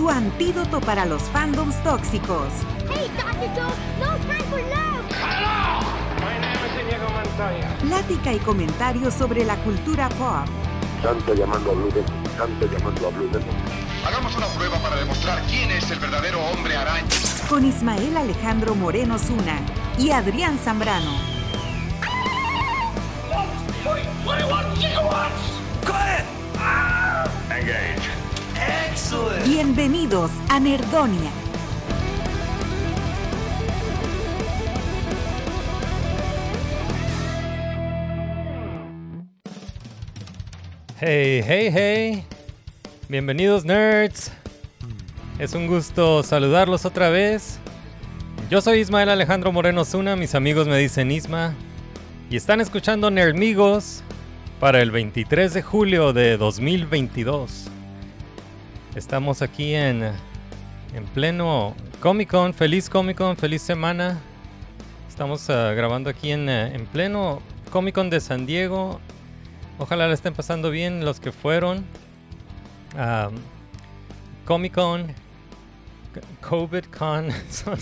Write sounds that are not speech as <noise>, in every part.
tu antídoto para los fandoms tóxicos. Hey, Dr. Joe, no time for love. My name is Inigo Montoya. Plática y comentarios sobre la cultura pop. Santo llamando a Blue Demon, Santo llamando a Blue Demon. Hagamos una prueba para demostrar quién es el verdadero hombre araña. Con Ismael Alejandro Moreno Zuna y Adrián Zambrano. Engage. Bienvenidos a Nerdonia. Hey, hey, hey. Bienvenidos nerds. Es un gusto saludarlos otra vez. Yo soy Ismael Alejandro Moreno Zuna, mis amigos me dicen Isma. Y están escuchando Nerdmigos para el 23 de julio de 2022. Estamos aquí en, en pleno Comic Con. Feliz Comic Con, feliz semana. Estamos ah, grabando aquí en, eh, en pleno Comic Con de San Diego. Ojalá la estén pasando bien los que fueron. Comic Con, COVID Con, <laughs> son,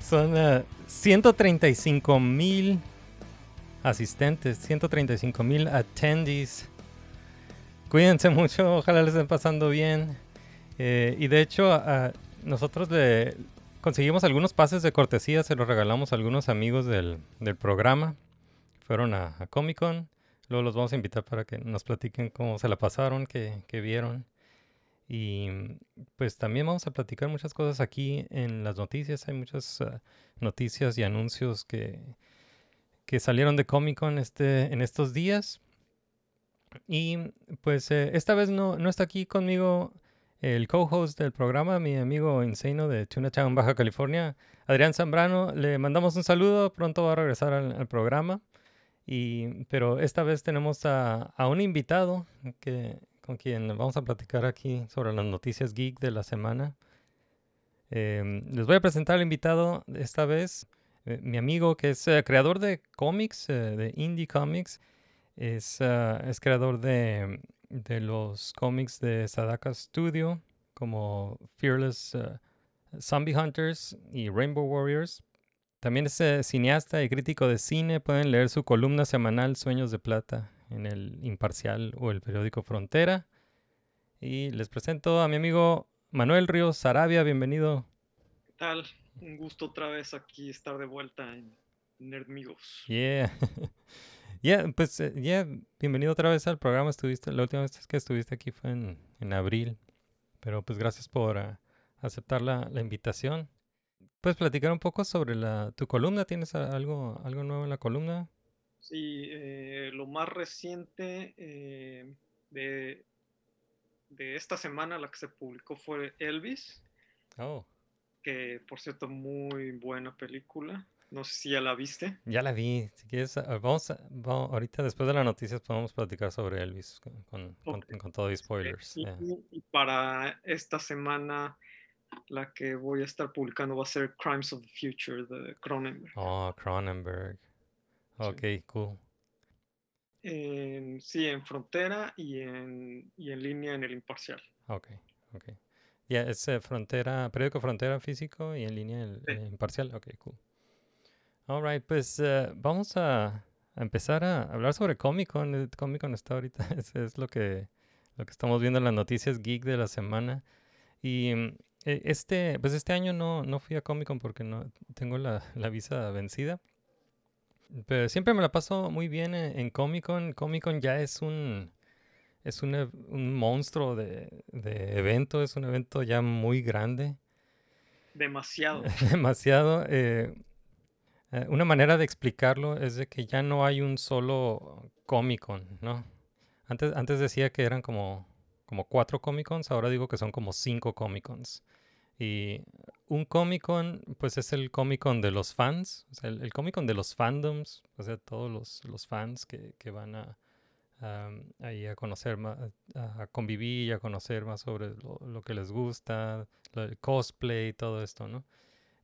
son ah, 135 mil asistentes, 135 mil attendees. Cuídense <laughs> mucho, ojalá les estén pasando bien. Eh, y de hecho, ah, nosotros conseguimos algunos pases de cortesía, se los regalamos a algunos amigos del, del programa. Fueron a, a Comic Con. Luego los vamos a invitar para que nos platiquen cómo se la pasaron, qué, qué vieron. Y pues también vamos a platicar muchas cosas aquí en las noticias. Hay muchas ah, noticias y anuncios que, que salieron de Comic Con este, en estos días. Y pues eh, esta vez no, no está aquí conmigo el co-host del programa, mi amigo Insano de Tunatown, Baja California, Adrián Zambrano. Le mandamos un saludo, pronto va a regresar al, programa. Y, pero esta vez tenemos a, a un invitado que, con quien vamos a platicar aquí sobre las noticias geek de la semana. Em, les voy a presentar al invitado esta vez, eh, mi amigo que es eh, creador de cómics, eh, de indie comics, es, es creador de, de los cómics de Sadaka Studio, como Fearless ah, Zombie Hunters y Rainbow Warriors. También es eh, cineasta y crítico de cine. Pueden leer su columna semanal Sueños de Plata en el Imparcial o el periódico Frontera. Y les presento a mi amigo Manuel Ríos Sarabia. Bienvenido. ¿Qué tal? Un gusto otra vez aquí estar de vuelta en Nerdmigos. Yeah. <laughs> yeah, pues eh, yeah, bienvenido otra vez al programa. Estuviste, la última vez que estuviste aquí fue en, en abril. Pero pues gracias por ah, aceptar la, la invitación. ¿Puedes platicar un poco sobre la, tu columna? ¿Tienes algo, algo nuevo en la columna? Sí, eh, lo más reciente eh, de, de esta semana, la que se publicó fue Elvis, Oh, que por cierto, muy buena película. No sé si ya la viste. ya la vi. Si quieres, ah, vamos, a- vamos- ahorita después de las noticias podemos platicar sobre Elvis con, con, con- Ok. con todo y spoilers. Y, yeah. y para esta semana, la que voy a estar publicando va a ser Crimes of the Future de Cronenberg. Oh, Cronenberg. Sí. Ok, cool. En- sí, en Frontera y en, y en línea en el Imparcial. Ok, ok. Ya, es eh, Frontera, periódico Frontera físico y en línea el, Sí. eh, imparcial. Ok, cool. All right, pues eh, vamos a, a empezar a hablar sobre Comic Con. Eh, Comic Con está ahorita, <laughs> es, es lo que, lo que estamos viendo en las noticias geek de la semana. Y mm, eh, este, pues este año no, no fui a Comic Con porque no tengo la, <laughs> la visa vencida. Pero siempre me la paso muy bien en, en Comic Con. Comic Con ya es un, es un, un monstruo de, de evento, es un evento ya muy grande, Demasiado. <laughs> demasiado. eh, eh, una manera de explicarlo es de que ya no hay un solo Comic Con, ¿no? Antes, antes decía que eran como como cuatro Comic Cons, ahora digo que son como cinco Comic Cons. Y un Comic Con, pues es el Comic Con de los fans, o sea, el, el Comic Con de los fandoms, o sea, todos los, los fans que, que van a, ahí a conocer más, a convivir y a conocer más sobre lo, que les gusta, del cosplay, todo esto, ¿no?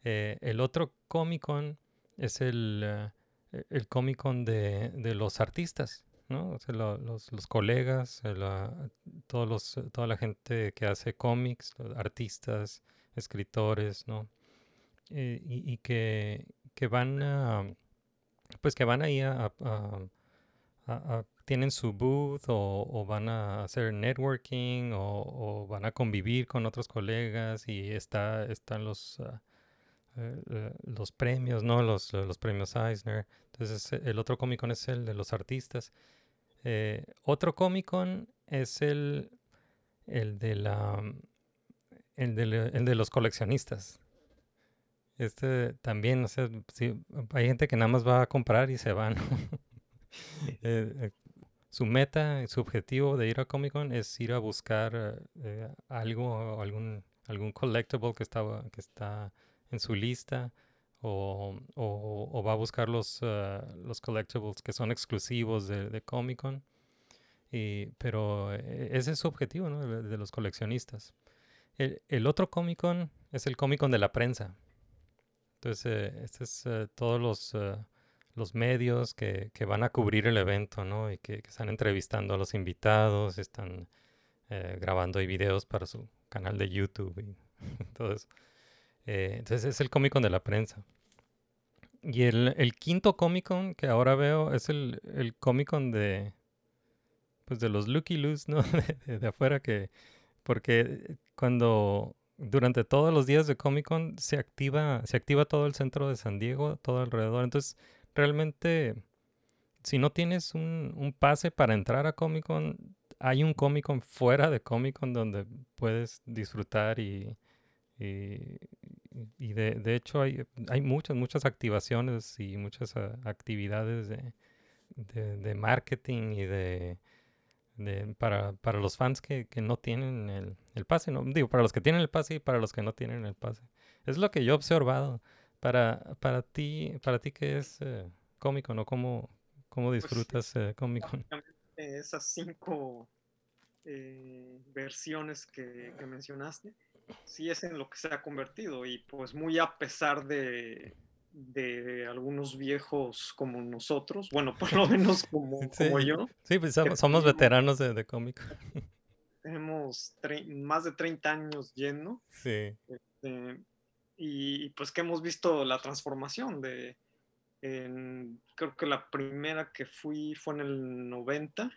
Eh, el otro Comic Con es el, eh, e- el Comic Con de, de los artistas, ¿no? O sea, lo- los, los colegas, eh, todos los, eh, toda la gente que hace cómics, artistas, escritores, ¿no? Y, que, que van a, pues que van ahí a, a- tienen su booth o, van a hacer networking o, o van a convivir con otros colegas y está, están los, ah, eh, eh, los premios, ¿no? Los, los premios Eisner. Entonces, eh, el otro Comic Con es el de los artistas. Eh, otro Comic Con es el, el de la el de, el de los coleccionistas. Este también, o sea, hay gente que nada más va a comprar y se van. <laughs> su meta, su objetivo de ir a Comic Con es ir a buscar algo, algún, algún collectible que, estaba, que está en su lista o, o- va a buscar los, eh, los collectibles que son exclusivos de, de Comic Con. Y, pero eh, ese es su objetivo, ¿no? De, los coleccionistas. El, el otro Comic Con es el Comic Con de la prensa. Entonces, eh, este es eh, todos los, los medios que, que van a cubrir el evento, ¿no? Y que, que están entrevistando a los invitados, están eh, grabando videos para su canal de YouTube y <laughs> todo eso. Eh, entonces es el Comic Con de la prensa. Y el, quinto Comic Con que ahora veo es el, el Comic Con de, pues de los Looky Loos, ¿no? <laughs> De, afuera que, porque cuando durante todos los días de Comic Con se activa, se activa todo el centro de San Diego, todo alrededor. Entonces, realmente, si no tienes un, pase para entrar a Comic Con, hay un Comic Con fuera de Comic Con donde puedes disfrutar y, y de, de hecho hay, hay muchas, muchas activaciones y muchas ah, actividades de, de, de marketing y de, de- para, para los fans que, que no tienen el, el pase, ¿no? Digo, para los que tienen el pase y para los que no tienen el pase. Es lo que yo he observado. Para, para ti, para ti que es eh, Comic Con, ¿no? ¿Cómo, cómo Pues disfrutas eh? Básicamente, esas cinco eh, versiones que, que mencionaste, sí es en lo que se ha convertido y pues muy a pesar de, de algunos viejos como nosotros, bueno, por lo menos como, <laughs> como yo, Sí, pues somos, somos veteranos de, de Comic Con. <laughs> tenemos más de 30 años yendo. Sí, eh, y, y, pues que hemos visto la transformación de, en- creo que la primera que fui fue en el 90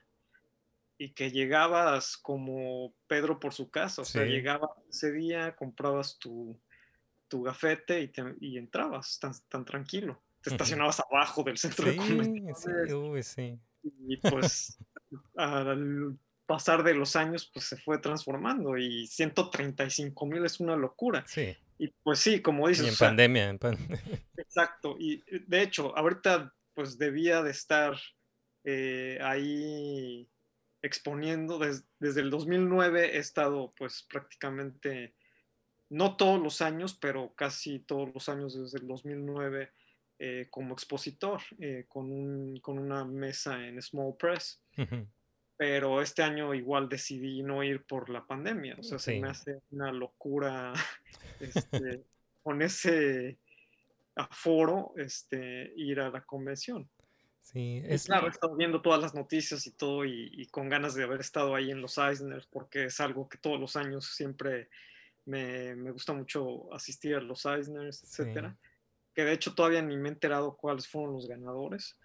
y que llegabas como Pedro por su casa, o sea, llegabas ese día, comprabas tu, tu gafete y, te- y entrabas tan, tan tranquilo. Te estacionabas abajo del centro de sí, convenciones sí, uy, sí. y pues <laughs> al pasar de los años pues se fue transformando y 135 mil es una locura. Sí, Y pues sí, como y dices, en o sea, pandemia, en pan- <laughs> exacto. Y de hecho, ahorita pues debía de estar eh, ahí exponiendo. des- desde el 2009 he estado pues prácticamente, no todos los años, pero casi todos los años desde el 2009 eh, como expositor eh, con, un- con una mesa en Small Press. Pero este año igual decidí no ir por la pandemia. O sea, se me hace una locura <laughs> este, con ese aforo este, ir a la convención. Sí, Y es, claro, he estado viendo todas las noticias y todo y, y con ganas de haber estado ahí en los Eisners porque es algo que todos los años siempre me, me gusta mucho asistir a los Eisners, Sí. etcétera. Que de hecho todavía ni me he enterado cuáles fueron los ganadores.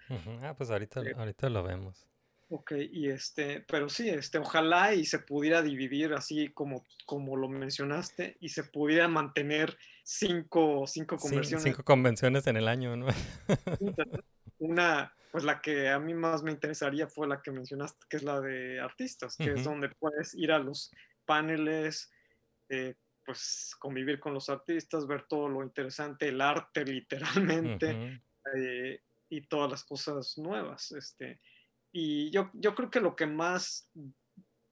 Ah, pues ahorita, Eh, ahorita lo vemos. Ok, y este, pero sí, este, ojalá y se pudiera dividir así como, como lo mencionaste y se pudiera mantener cinco, cinco Cin- conversiones. cinco convenciones en el año, ¿no? Una, <laughs> pues la que a mí más me interesaría fue la que mencionaste, que es la de artistas, que es donde puedes ir a los paneles, eh, pues convivir con los artistas, ver todo lo interesante, el arte <laughs> literalmente eh, y todas las cosas nuevas. Este, y yo, yo creo que lo que más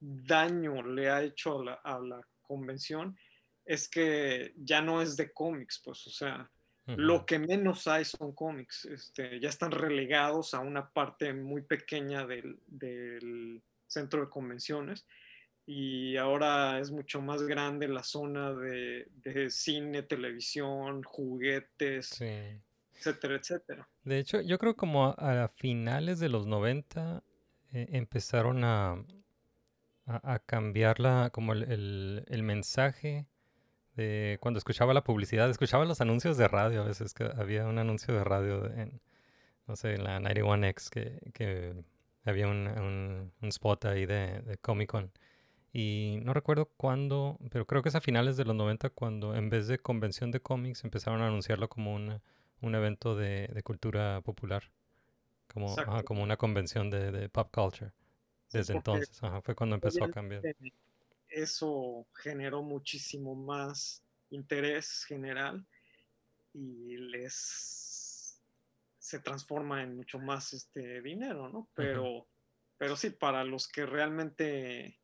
daño le ha hecho a la, a la convención es que ya no es de cómics, pues, o sea, lo que menos hay son cómics. Este, ya están relegados a una parte muy pequeña del, del centro de convenciones y ahora es mucho más grande la zona de, de cine, televisión, juguetes, Sí. etcétera, etcétera. De hecho, yo creo como a, a finales de los 90 eh, empezaron a, a, a cambiar la, como el, el- el mensaje de cuando escuchaba la publicidad, escuchaba los anuncios de radio a veces, que había un anuncio de radio en, no sé, en la 91X que, que había un, un- un spot ahí de, de Comic Con. Y no recuerdo cuándo, pero creo que es a finales de los 90 cuando en vez de convención de cómics empezaron a anunciarlo como una- un evento de, de cultura popular, como, ajá, Exacto. como una convención de, de pop culture. Desde entonces, ajá, fue cuando empezó a cambiar. Eso generó muchísimo más interés general y les se transforma en mucho más este dinero, ¿no? Pero, pero sí, para los que realmente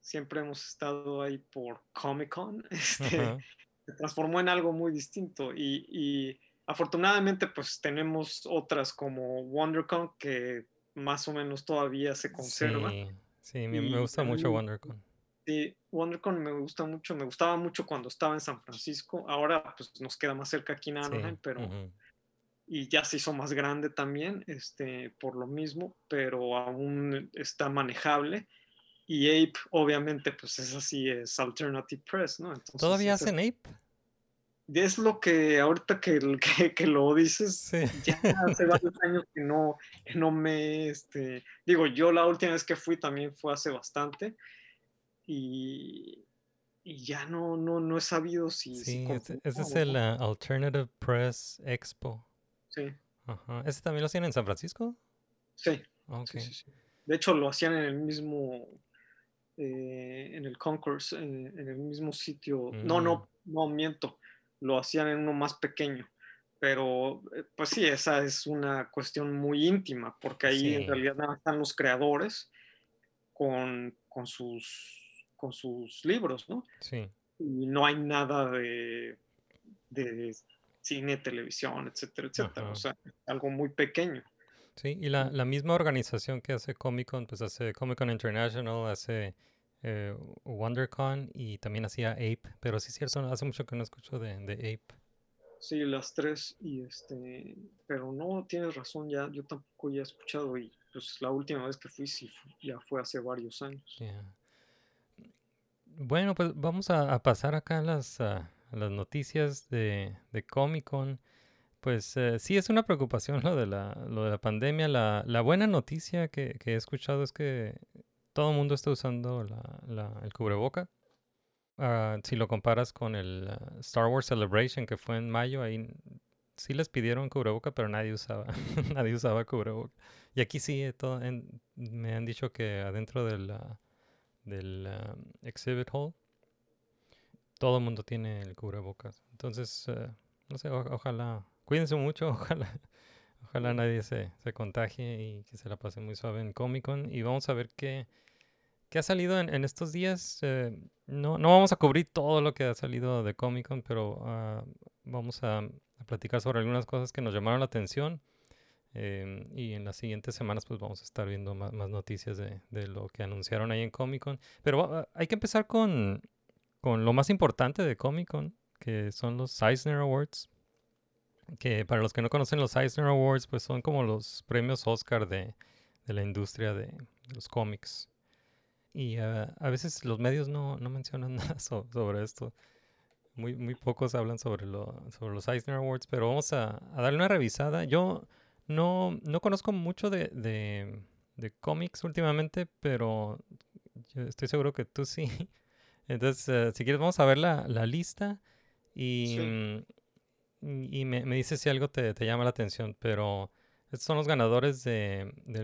siempre hemos estado ahí por Comic Con, <laughs> este, se transformó en algo muy distinto y, y afortunadamente pues tenemos otras como WonderCon que más o menos todavía se conserva. Sí, sí, me, gusta mucho WonderCon. Sí, WonderCon me gusta mucho, me gustaba mucho cuando estaba en San Francisco, ahora pues nos queda más cerca aquí en Sí, Anaheim, pero ujú. y ya se hizo más grande también, este, por lo mismo, pero aún está manejable. Y Ape, obviamente, pues es así, es Alternative Press, ¿no? Entonces, ¿Todavía ese- hacen Ape? es lo que ahorita que, que, que lo dices, Sí. ya hace varios <laughs> años que no, que no me, este, digo, yo la última vez que fui también fue hace bastante y, y ya no, no, no he sabido si, si Sí, ese, ese es el no. ah, Alternative Press Expo. Sí, Ajá. ¿Ese también lo hacían en San Francisco? sí, Ok. sí, sí, sí. De hecho, lo hacían en el mismo, eh, en el Concourse, en, en el mismo sitio. No, Mm. no, no miento. Lo hacían en uno más pequeño. Pero, eh, pues sí, esa es una cuestión muy íntima, porque ahí en realidad nada están los creadores con, con, sus, con sus libros, ¿no? Sí. Y no hay nada de, de cine, televisión, etcétera, etcétera. Ajá. O sea, algo muy pequeño. Sí, y la, la misma organización que hace Comic Con, pues hace Comic Con International, hace eh, WonderCon y también hacía Ape. Pero sí es cierto, hace mucho que no escucho de, de Ape. Sí, las tres, y este, pero no tienes razón, ya yo tampoco ya he escuchado y pues la última vez que fui sí ya fue hace varios años. Yeah. Bueno, pues vamos a, pasar acá a las, ah, las noticias de, de Comic Con. Pues eh, sí es una preocupación lo de la, lo de la pandemia. La, la buena noticia que, que he escuchado es que todo el mundo está usando la, la- el cubreboca. Ah, si lo comparas con el ah, Star Wars Celebration que fue en mayo, ahí sí les pidieron cubreboca, pero nadie usaba, <laughs> nadie usaba cubreboca. Y aquí sí, eh, todo me han dicho que adentro del, ah, del ah, exhibit hall todo el mundo tiene el cubrebocas. Entonces, eh, no sé, ojalá, cuídense mucho, <laughs> ojalá, ojalá nadie se, se contagie y que se la pase muy suave en Comic Con. Y vamos a ver qué, qué ha salido en, estos días. eh, no, no vamos a cubrir todo lo que ha salido de Comic Con, pero ah, vamos a, a platicar sobre algunas cosas que nos llamaron la atención. Em, y en las siguientes semanas pues vamos a estar viendo más, noticias de, lo que anunciaron ahí en Comic Con. Pero ah, hay que empezar con, con lo más importante de Comic Con, que son los Eisner Awards. Que para los que no conocen los Eisner Awards, pues son como los premios Oscar de, de la industria de los cómics. Y ah, a veces los medios no, no mencionan <laughs> nada so- sobre esto. Muy, muy pocos hablan sobre, lo, sobre los Eisner Awards, pero vamos a darle una revisada. Yo no, no conozco mucho de, de, de cómics últimamente, pero yo estoy seguro que tú sí. <laughs> Entonces, eh, si quieres, vamos a ver la, la lista y, Sí. mm, y y me, me dices si algo te, te llama la atención. Pero estos son los ganadores de, de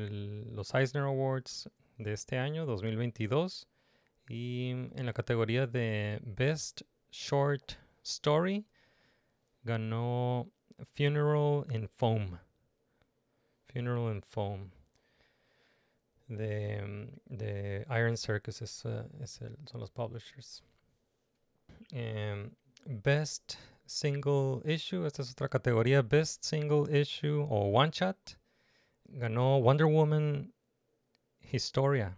los Eisner Awards de este año, 2022. Y en la categoría de Best Short Story ganó Funeral in Foam. Funeral in Foam. de, de Iron Circus es, es el- son los publishers. Em, best Single Issue, esta es otra categoría, Best Single Issue o One Shot. Ganó Wonder Woman Historia,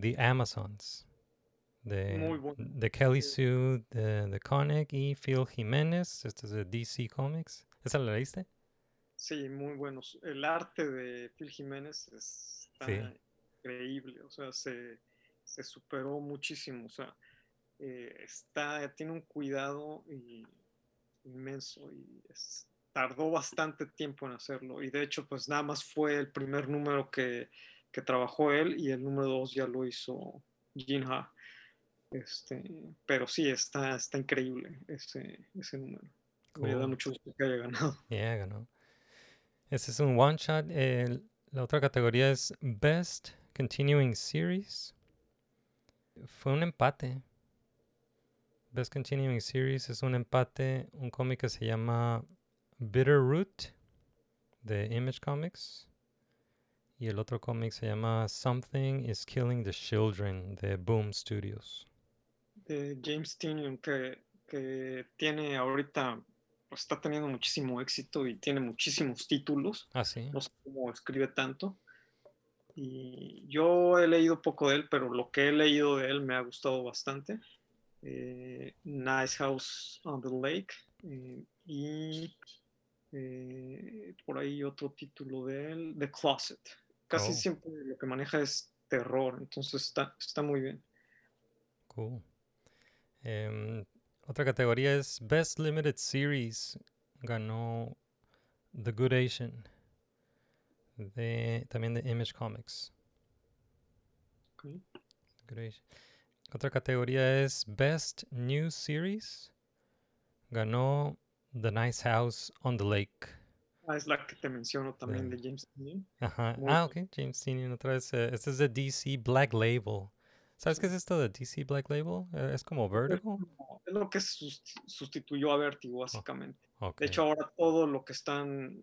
The Amazons, de, bueno. de Kelly Sue, de, de Koenig y Phil Jiménez. Este es de DC Comics. ¿Esa la leíste? Sí, muy buenos. El arte de Phil Jiménez es- Sí. increíble, o sea, se, se superó muchísimo, o sea, eh, está, tiene un cuidado y- inmenso y es- tardó bastante tiempo en hacerlo y de hecho pues nada más fue el primer número que, que trabajó él y el número dos ya lo hizo Jin Ha. Este, pero sí, está, está increíble ese, ese número. Me da mucho gusto que haya ganado. Yeah, ganó. Ese es un one shot. La otra categoría es Best Continuing Series. Fue un empate. Best Continuing Series es un empate. Un cómic que se llama Bitter Root de Image Comics. Y el otro cómic se llama Something is Killing the Children de Boom Studios. de James que, tiene ahorita, está teniendo muchísimo éxito y tiene muchísimos títulos. Ah, sí. No sé cómo escribe tanto. Y yo he leído poco de él, pero lo que he leído de él me ha gustado bastante. Eh, nice House on the Lake. eh, y eh, por ahí otro título de él, The Closet. Casi Oh. siempre lo que maneja es terror, entonces está, está muy bien. Cool. Em, otra categoría es Best Limited Series. Ganó The Good Asian. De, también de Image Comics. Ok. The Good Asian. Otra categoría es Best New Series. Ganó The Nice House on the Lake. Ah, es la que te menciono también De- de James Tynion. Ajá. Muy Ah, ok. James Tynion otra vez. eh, este es de DC Black Label. ¿Sabes qué es esto de DC Black Label? Eh, es como Vertigo. Es lo que susti- sustituyó a Vértigo, básicamente. Ok. De hecho, ahora todo lo que están,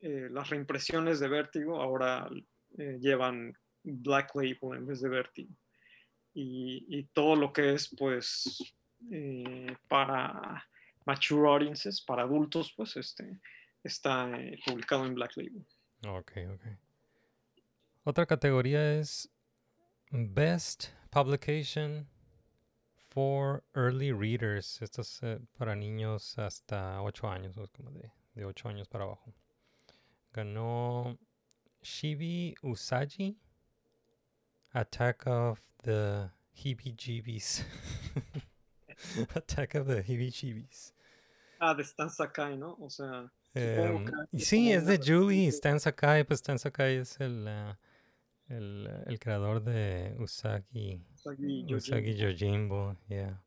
eh, las reimpresiones de Vértigo, ahora eh, llevan Black Label en vez de Vértigo. Y, y todo lo que es, pues, eh, para mature audiences, para adultos, pues, este, está publicado en Black Label. Ok, ok. Otra categoría es Best Publication for Early Readers. Esto es eh, para niños hasta 8 años, como de, de 8 años para abajo. Ganó Shibi Usagi, Attack of the Heebie-Jeebies. <laughs> Attack of the Heebie-Jeebies. Ah, de Stan Sakai, ¿no? O sea, Em, y sí, es de Julie Stan Sakai. Pues Stan Sakai es el, ah, el, el creador de Usagi, Usagi Yojimbo. Usagi Yojimbo. Yeah.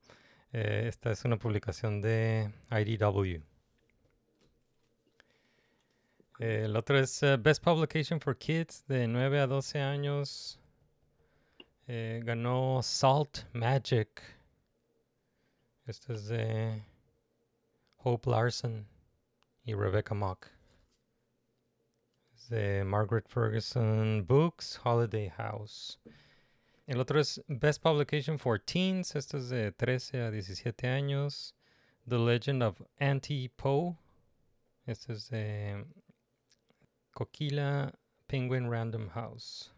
Eh, esta es una publicación de IDW. Eh, el otro es eh, Best Publication for Kids de 9 a 12 años. Eh, ganó Salt Magic. Este es de Hope Larson y Rebecca Mock. De Margaret Ferguson Books, Holiday House. El otro es Best Publication for Teens. Esto es de 13 a 17 años. The Legend of Auntie Poe. Este es de Coquila Penguin Random House.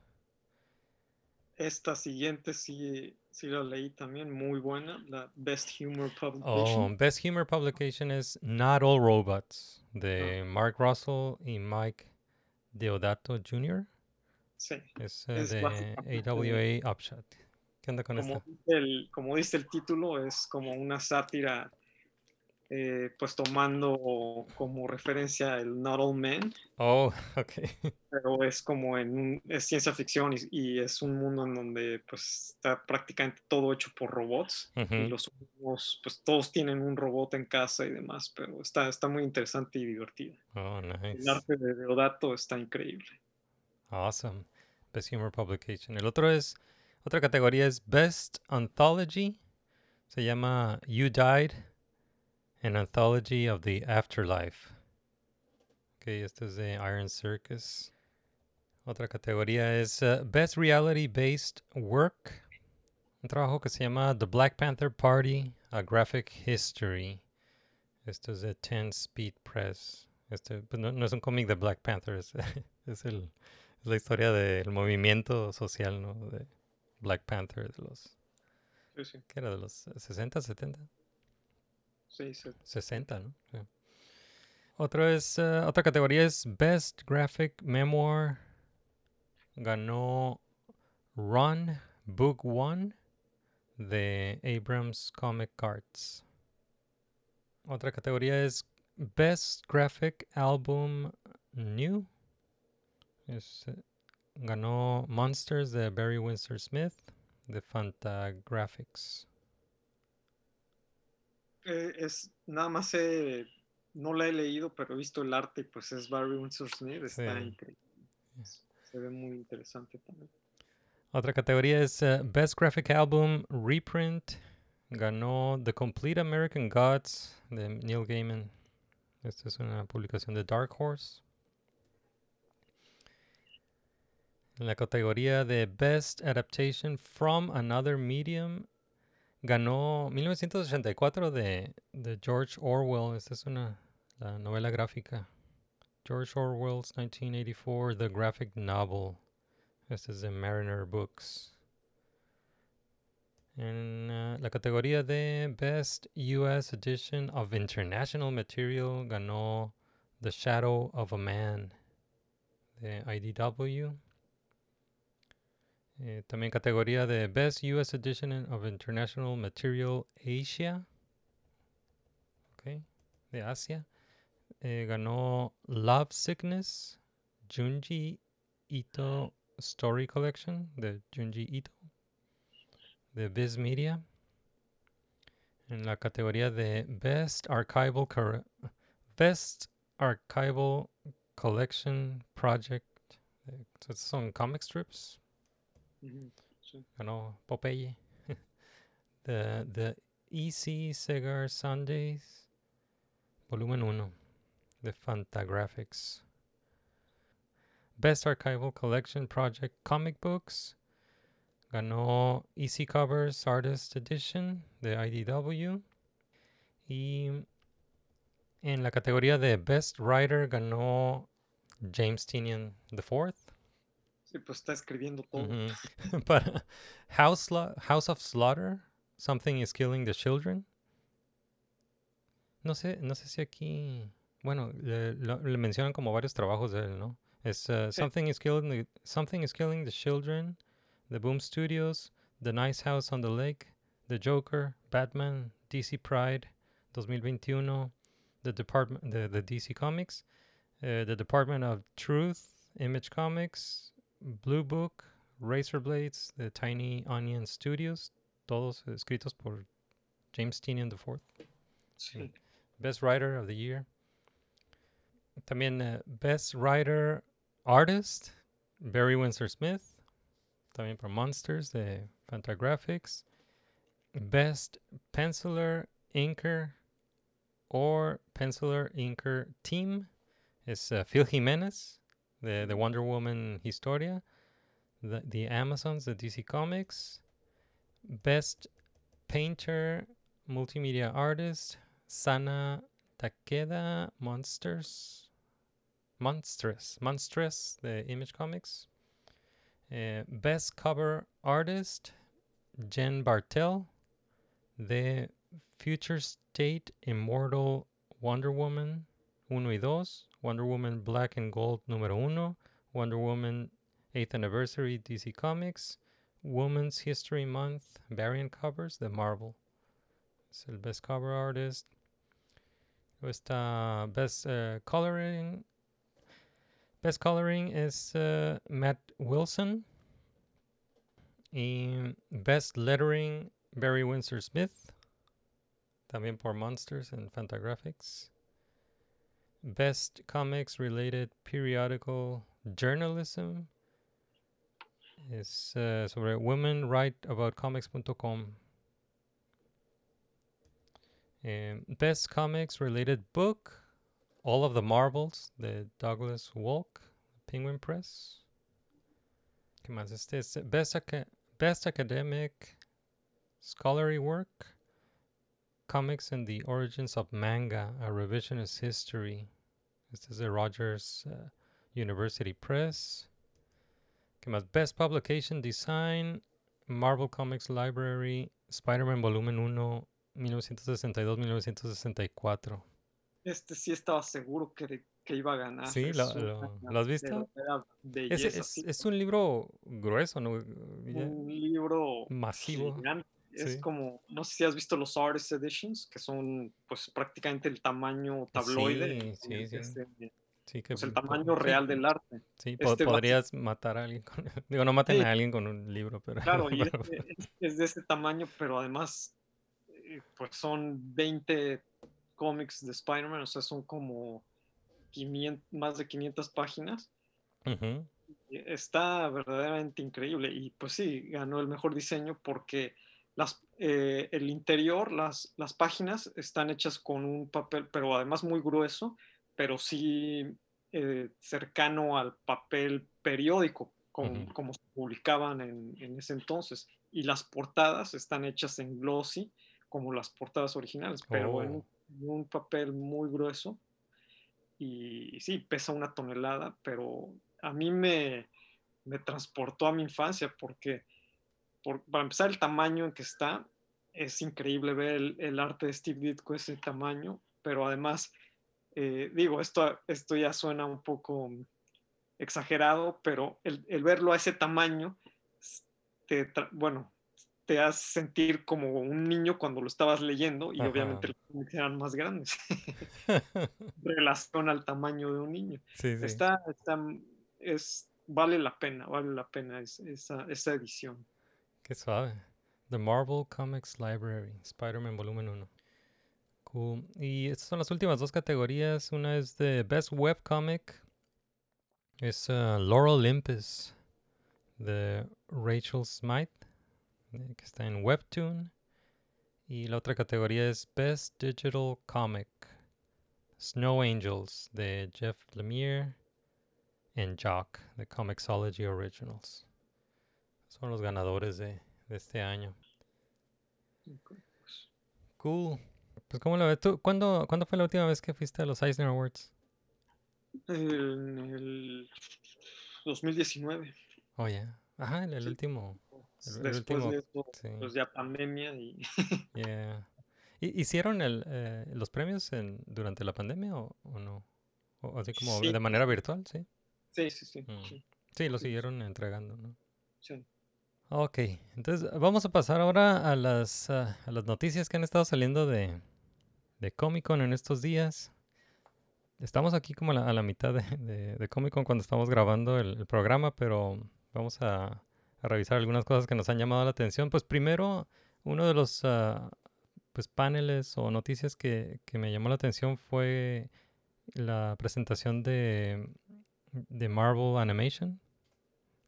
Esta siguiente sí, sí la leí también, muy buena, la Best Humor Publication. Oh, Best Humor Publication es Not All Robots de ah. Mark Russell y Mike Deodato Jr. Sí, Es, Es de AWA Upshot. ¿Qué onda con como esta? el, como dice el título, es como una sátira, eh, pues tomando como referencia el Not All Men, Oh, <laughs> ok. pero es como en es ciencia ficción y, y es un mundo en donde pues está prácticamente todo hecho por robots y los humanos pues todos tienen un robot en casa y demás, pero está, está muy interesante y divertida. Oh, El nice. arte de Deodato está increíble. Awesome. Best Humor Publication. El otro es, otra categoría es Best Anthology. Se llama You Died, an Anthology of the Afterlife. Ok, este es de Iron Circus. Otra categoría es uh, Best Reality Based Work. Un trabajo que se llama The Black Panther Party, A Graphic History. Esto es de 10 Speed Press. Este, pues no, no es un cómic de Black Panther, es, <laughs> es el, es la historia del movimiento social, ¿no? De Black Panther de los, Sí, sí. ¿qué era? De los 60, 70. Sí, sí. 60, ¿no? Sí. Otro es, eh, otra categoría es Best Graphic Memoir. Ganó Run Book One de Abrams Comic Arts. Otra categoría es Best Graphic Album New. Eh, ganó Monsters de Barry Windsor Smith de Fantagraphics. Eh, es nada más no la he leído, pero he visto el arte pues es Barry Windsor Smith, está Sí. increíble. Se ve muy interesante también. Otra categoría es eh, Best Graphic Album Reprint. Ganó The Complete American Gods de Neil Gaiman. Esta es una publicación de Dark Horse. En la categoría de Best Adaptation from Another Medium, ganó 1984 de, de George Orwell. Esta es una la novela gráfica. George Orwell's 1984, The Graphic Novel. Este es de Mariner Books. En uh, la categoría de Best US Edition of International Material ganó The Shadow of a Man de IDW. Eh, también categoría de Best US Edition of International Material Asia. Ok, de Asia. Eh, ganó Love Sickness, Junji Ito Story Collection de Junji Ito de Viz Media. En la categoría de Best Archival Best Archival Collection Project. eh, so- Son comic strips. Ganó Popeye. <laughs> the, the EC Cigar Sundays. Volumen 1 de Fantagraphics. Best Archival Collection Project Comic Books. Ganó EC Covers Artist Edition de IDW. Y en la categoría de Best Writer ganó James Tinian IV. Sí, pues está escribiendo todo. Ujú. <laughs> Para House, Sla- House of Slaughter, Something is Killing the Children. No sé, no sé si aquí, bueno, le, le mencionan como varios trabajos de él, ¿no? Es uh. Something is Killing the Something is Killing the Children, The Boom Studios, The Nice House on the Lake, The Joker, Batman, DC Pride, 2021, The Department, the, the DC Comics, uh, The Department of Truth, Image Comics, Blue Book, Razor Blades, The Tiny Onion Studios, todos escritos por James Tinian IV. Sí. Best Writer of the Year. También eh, Best Writer Artist, Barry Windsor Smith. También por Monsters de Fantagraphics. Best Penciler, Inker, or Penciler, Inker Team es eh, Phil Jimenez de, de Wonder Woman Historia. The, the Amazons the DC Comics. Best Painter, Multimedia Artist, Sana Takeda Monsters. Monstrous. Monstrous the Image Comics. Eh, Best Cover Artist, Jen Bartel the Future State Immortal Wonder Woman 1 y 2, Wonder Woman Black and Gold número 1, Wonder Woman 8th Anniversary DC Comics, Women's History Month variant covers de Marvel. Es el Best Cover Artist. Luego está Best eh, Coloring. Best Coloring es eh, Matt Wilson. Y Best Lettering, Barry Windsor Smith. También por Monsters and Fantagraphics. Best Comics Related Periodical Journalism. Es eh, sobre womenwriteaboutcomics.com. Eh, Best Comics Related Book. All of the Marvels the Douglas Walk, Penguin Press. ¿Qué más? Best, Aca- Best Academic Scholarly Work. Comics and the Origins of Manga, a Revisionist History. Este es de Rogers uh, University Press. ¿Qué más? Best Publication Design, Marvel Comics Library, Spider-Man Volumen 1, 1962-1964. Este sí estaba seguro que, que iba a ganar. Sí, lo- lo- ¿lo has visto? Es, belleza, es- sí, es un libro grueso, ¿no? Un libro masivo. gigante. Es Sí. como, no sé si has visto los Artist Editions, que son pues prácticamente el tamaño tabloide. Sí, sí, sí. este, Sí, que pues el tamaño real del arte. Sí, Este podrías matar a alguien con... <laughs> Digo, no maten a alguien con un libro, pero... Claro, <laughs> y pero- es, es de ese tamaño, pero además, eh, pues son 20 cómics de Spider-Man, o sea, son como 500, más de 500 páginas. Está verdaderamente increíble y pues sí, ganó el mejor diseño porque las, eh, el interior, las, las páginas están hechas con un papel, pero además muy grueso, pero sí eh, cercano al papel periódico, como, Ujú. como se publicaban en, en ese entonces. Y las portadas están hechas en glossy, como las portadas originales, pero en, Oh. un- en un papel muy grueso. Y sí, pesa una tonelada, pero a mí me, me transportó a mi infancia porque, por- para empezar, el tamaño en que está, es increíble ver el, el arte de Steve Ditko ese tamaño, pero además, eh, digo, esto, esto ya suena un poco exagerado, pero el, el verlo a ese tamaño, te, bueno, te hace sentir como un niño cuando lo estabas leyendo y Ajá. obviamente los cómics eran más grandes <laughs> en relación al tamaño de un niño. sí, sí. Está, está, es, vale la pena, vale la pena es- esa, esa edición. Qué suave. The Marvel Comics Library, Spider-Man Volumen 1. Cool. Y estas son las últimas dos categorías. Una es de Best Webcomic. Es uh, Laurel Olympus de Rachel Smythe, eh, que está en Webtoon. Y la otra categoría es Best Digital Comic. Snow Angels de Jeff Lemire and Jock de Comixology Originals. Son los ganadores de, de este año. Cool. Pues, ¿cómo lo ves tú? ¿Cuándo, ¿Cuándo fue la última vez que fuiste a los Eisner Awards? En el 2019, Oh, ya. Ajá, el, el Sí. último. El- el después último, de eso, sí. pues ya pandemia y <laughs> Yeah. ¿Y- ¿Hicieron el, eh, los premios en, durante la pandemia o, o no? O así como Sí. de manera virtual, sí. sí, sí, sí, Mm. sí, Sí, lo siguieron entregando, ¿no? sí. Ok, entonces vamos a pasar ahora a las, ah, a las noticias que han estado saliendo de, de Comic Con en estos días. Estamos aquí como a la, mitad de, de, Comic Con cuando estamos grabando el, programa, pero vamos a, revisar algunas cosas que nos han llamado la atención. Pues primero, uno de los ah, pues paneles o noticias que, que me llamó la atención fue la presentación de, de Marvel Animation.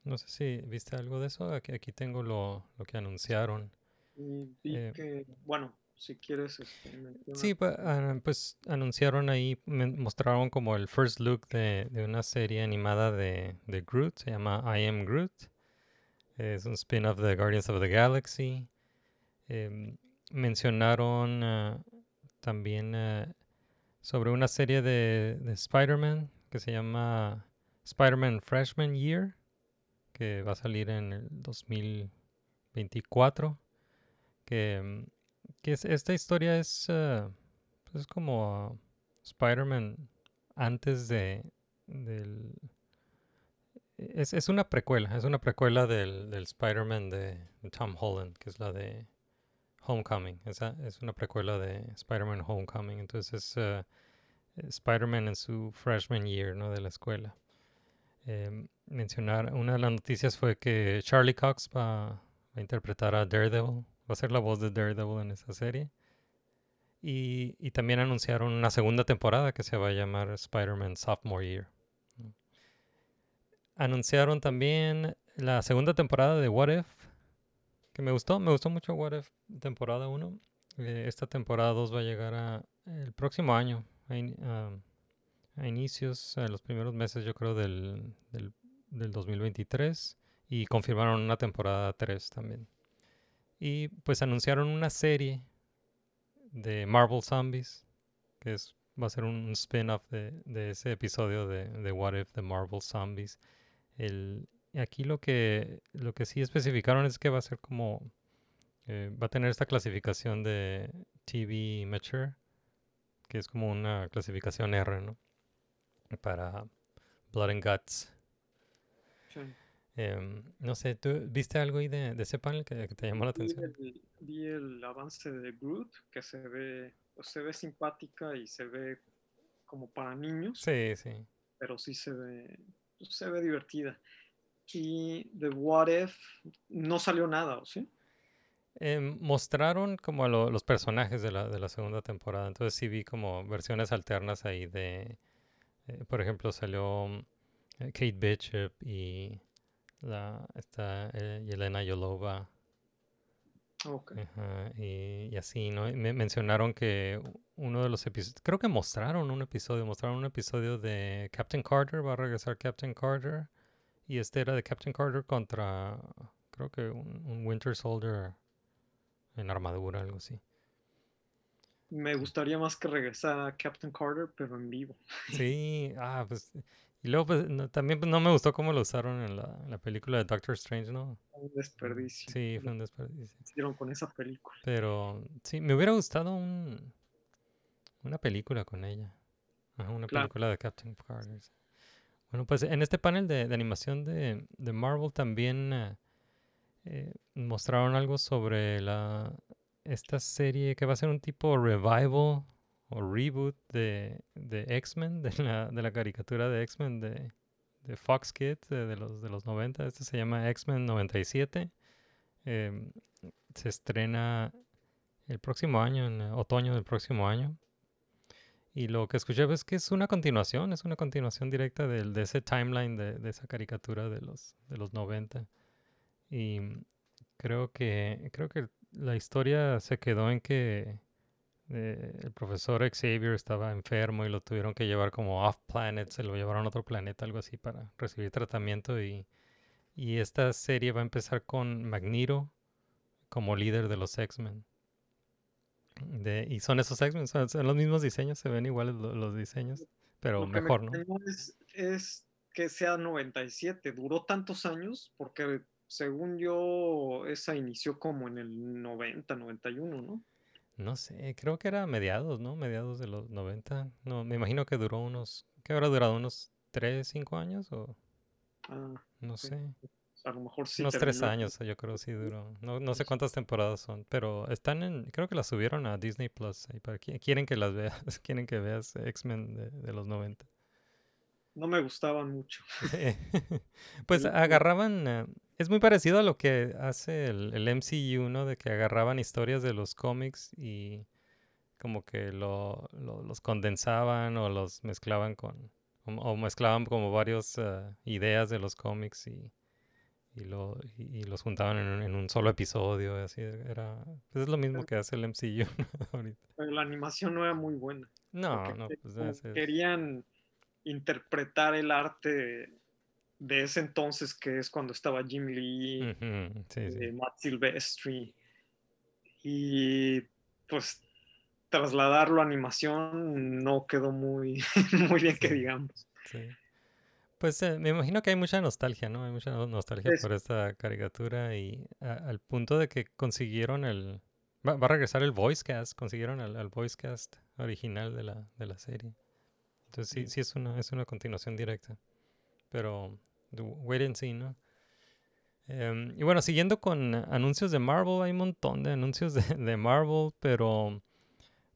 No sé si viste algo de eso. Aquí, aquí tengo lo, lo que anunciaron. Y vi Eh, que, bueno, si quieres, este, Sí, pa- ah, pues anunciaron ahí, men- mostraron como el first look de, de una serie animada de, de Groot, se llama I Am Groot. Es un spin-off de Guardians of the Galaxy. Em, mencionaron ah, también ah, sobre una serie de, de Spider-Man que se llama Spider-Man Freshman Year, que va a salir en el 2024. Que, que es- esta historia es, ah, pues, como Spider-Man antes de del es, es una precuela, es una precuela del, del Spider-Man de, Tom Holland, que es la de Homecoming. Esa es una precuela de Spider-Man Homecoming. Entonces es ah, Spider-Man en su freshman year, ¿no? De la escuela. Em, mencionar, una de las noticias fue que Charlie Cox va, a interpretar a Daredevil, va a ser la voz de Daredevil en esa serie. Y, también anunciaron una segunda temporada que se va a llamar Spider-Man Sophomore Year. Anunciaron también la segunda temporada de What If, que me gustó, me gustó mucho What If temporada 1. Eh, esta temporada 2 va a llegar el próximo año, a- inicios, a los primeros meses yo creo del, del, del 2023. Y confirmaron una temporada 3 también. Y pues anunciaron una serie de Marvel Zombies, que es, va a ser un spin-off de, de ese episodio de, What If, de Marvel Zombies. El, aquí lo que, lo que sí especificaron es que va a ser como, eh, va a tener esta clasificación de TV Mature, que es como una clasificación R, ¿no? Para Blood and Guts. Sí. Em, no sé, ¿tú viste algo ahí de, de ese panel que, que te llamó la Vi atención? el, vi el avance de Groot, que se ve, se ve simpática y se ve como para niños, Sí, sí. pero sí se ve, se ve divertida. Y de What If no salió nada, ¿o sí? Em, mostraron como a lo- los personajes de la, de la segunda temporada, entonces sí vi como versiones alternas ahí de, eh, por ejemplo, salió eh, Kate Bishop y la, esta eh, Yelena Yolova Ok. ajá, y, y así, ¿no? Y me mencionaron que uno de los episodios, creo que mostraron un episodio, mostraron un episodio de Captain Carter, va a regresar Captain Carter, y este era de Captain Carter contra, creo que un, un Winter Soldier en armadura, algo así. Me gustaría más que regresara Captain Carter, pero en vivo. <laughs> Sí, ah, pues, y luego pues no- también pues, no me gustó cómo lo usaron en la, en la película de Doctor Strange, ¿no? Un desperdicio. Sí, fue un desperdicio. hicieron con esa película. Pero sí, me hubiera gustado un, una película con ella. Ajá, una Claro. película de Captain Carter. sí. Bueno, pues en este panel de, de animación de, de Marvel también eh, eh, mostraron algo sobre la esta serie que va a ser un tipo revival o reboot de, de X-Men, <laughs> de la, de la caricatura de X-Men de, de Fox Kids de, los, de los 90. Este se llama X-Men 97. Em, se estrena el próximo año, en otoño del próximo año. Y lo que escuché es que es una continuación, es una continuación directa del, de ese timeline de, de esa caricatura de los, de los 90. Y creo que, creo que la historia se quedó en que eh, el profesor Xavier estaba enfermo y lo tuvieron que llevar como off planet, se lo llevaron a otro planeta, algo así, para recibir tratamiento. Y, y esta serie va a empezar con Magneto como líder de los X-Men. De, y son esos X-Men, son, son los mismos diseños, se ven iguales lo- los diseños, pero Lo que me mejor, ¿no? Es, es que sea 97. Duró tantos años porque según yo esa inició como en el 90, 91, ¿no? No sé, creo que era mediados, ¿no? Mediados de los 90. No, me imagino que duró unos, ¿qué habrá durado? ¿Unos 3, 5 años? O Ah, no sé. a lo mejor sí. unos 3 terminó. años, yo creo sí duró. No, no sé Pues- cuántas temporadas son, pero están en, creo que las subieron a Disney Plus. ahí para qui- quieren que las veas, <laughs> quieren que veas X-Men de, de los 90. No me gustaban mucho. <laughs> <laughs> Pues agarraban, es muy parecido a lo que hace el, el MCU, ¿no? De que agarraban historias de los cómics y como que lo, lo- los condensaban o los mezclaban con, o, o mezclaban como varias ideas de los cómics y, y, lo, y, los juntaban en un, en un solo episodio, y así era, pues es lo mismo que hace el MCU <laughs> ahorita. Pero la animación no era muy buena. No, no, pues es- querían interpretar el arte de ese entonces que es cuando estaba Jim Lee, Ujú, sí, sí. eh, Matt Silvestri y pues trasladarlo a animación no quedó muy, <laughs> muy bien que digamos. Sí. Pues eh, me imagino que hay mucha nostalgia, ¿no? Hay mucha no- nostalgia por esta caricatura y a- al punto de que consiguieron el... Va, va a regresar el voice cast, consiguieron el, el voice cast original de la, de la serie. Entonces sí, sí es una, es una continuación directa. Pero wait and see, ¿no? Em, y bueno, siguiendo con anuncios de Marvel, hay un montón de anuncios de, Marvel, pero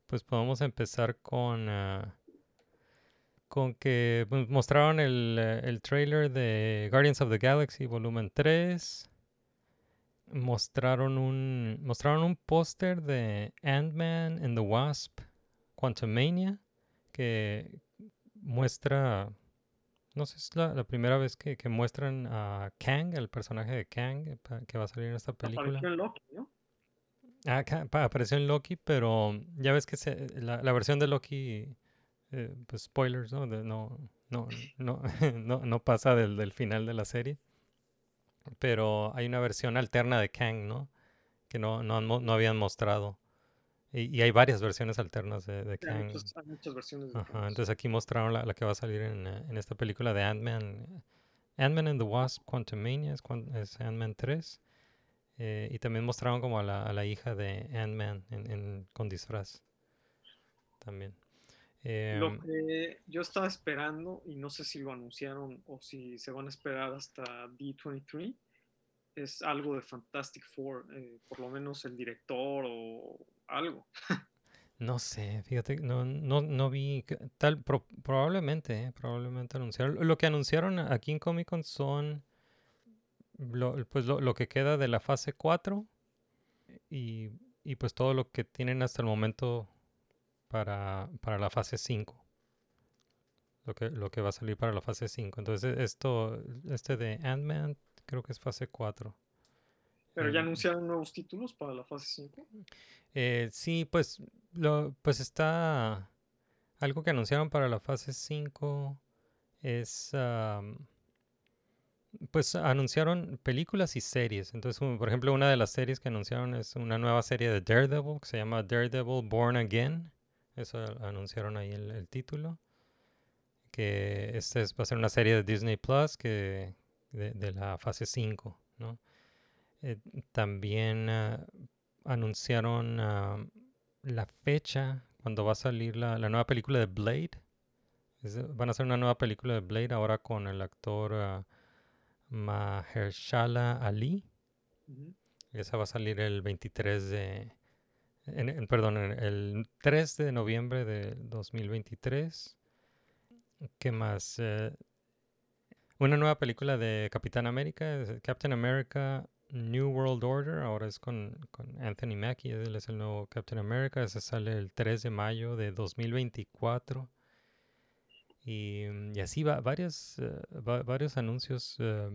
pues podemos empezar con... ah, con que pues, mostraron el, eh, el trailer de Guardians of the Galaxy volumen 3. Mostraron un, mostraron un póster de Ant-Man and the Wasp Quantumania que muestra, no sé, es la, la primera vez que, que muestran a Kang, el personaje de Kang eh, que va a salir en esta película. Apareció en Loki, ¿no? Ah, apareció en Loki, pero ya ves que se- la, la versión de Loki, eh, pues spoilers, ¿no? De- no, no, no, <laughs> no, no pasa del, del final de la serie. pero hay una versión alterna de Kang, ¿no? Que no, no, no habían mostrado. Y, y hay varias versiones alternas de, de Kang. muchas, hay muchas versiones de Ajá, Kang. entonces aquí mostraron la, la que va a salir en, eh, en esta película de Ant-Man. Ant-Man and the Wasp Quantumania es, es Ant-Man 3. eh, y también mostraron como a la, a la hija de Ant-Man en, en- con disfraz. También. Lo Em, que yo estaba esperando, y no sé si lo anunciaron o si se van a esperar hasta D23, es algo de Fantastic Four, eh, por lo menos el director o algo. No sé, fíjate, no, no, no vi tal, pro- probablemente, eh, probablemente anunciaron. Lo que anunciaron aquí en Comic Con son lo, pues lo, lo que queda de la fase 4 y, y pues todo lo que tienen hasta el momento para, para la fase 5. Lo que, lo que va a salir para la fase 5. Entonces esto, este de Ant-Man creo que es fase 4. Pero ya anunciaron nuevos títulos para la fase 5. Eh, sí, pues, lo, pues está algo que anunciaron para la fase 5 es, am, pues anunciaron películas y series. Entonces, por ejemplo, una de las series que anunciaron es una nueva serie de Daredevil que se llama Daredevil Born Again. Eso anunciaron ahí el, el título. Que esta es, va a ser una serie de Disney Plus que de, de la fase 5, ¿no? Eh, también ah, anunciaron la fecha cuando va a salir la, la nueva película de Blade. Es- van a hacer una nueva película de Blade ahora con el actor ah, Mahershala Ali. Esa va a salir el 23 de... en- en- perdón, el 3 de noviembre de 2023. ¿Qué más? Eh, una nueva película de Capitán América, es Captain America New World Order, ahora es con, con Anthony Mackie, él es el nuevo Captain America, ese sale el 3 de mayo de 2024. Y, y así va, varios, eh, va- varios anuncios. eh,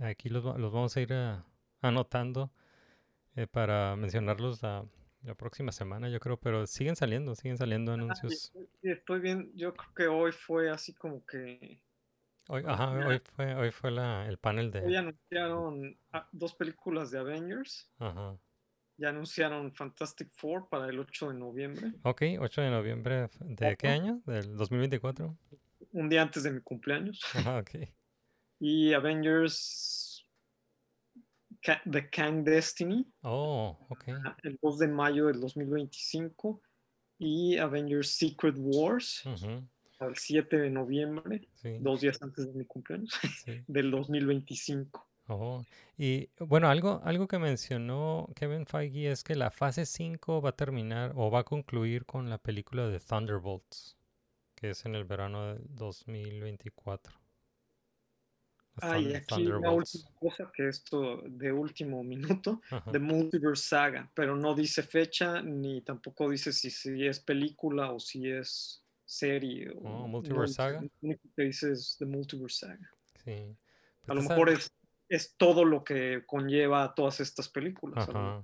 aquí los, los vamos a ir eh, anotando para mencionarlos la, la próxima semana, yo creo, pero siguen saliendo, siguen saliendo Ah, anuncios. estoy bien, yo creo que hoy fue así como que Hoy, ajá, hoy fue, hoy fue la, el panel hoy de... anunciaron ah, dos películas de Avengers, Ajá. ya anunciaron Fantastic Four para el 8 de noviembre, Ok, 8 de noviembre, ¿de qué año? ¿Del 2024? un día antes de mi cumpleaños, Ajá, ok. y Avengers Ca- The Kang Destiny, Oh, ok. el 2 de mayo del 2025, y Avengers Secret Wars, ujú, el 7 de noviembre, Sí, dos días antes de mi cumpleaños, sí. <laughs> del 2025. Oh, y bueno, algo, algo que mencionó Kevin Feige es que la fase 5 va a terminar o va a concluir con la película de Thunderbolts, que es en el verano del 2024. Los Ah, y aquí una última cosa que esto de último minuto, Ajá. The Multiverse Saga, pero no dice fecha ni tampoco dice si, si es película o si es serie. O, Oh, no Multiverse Saga. Lo único que dice es The Multiverse Saga. Sí. A lo mejor es, es todo lo que conlleva todas estas películas. Ajá.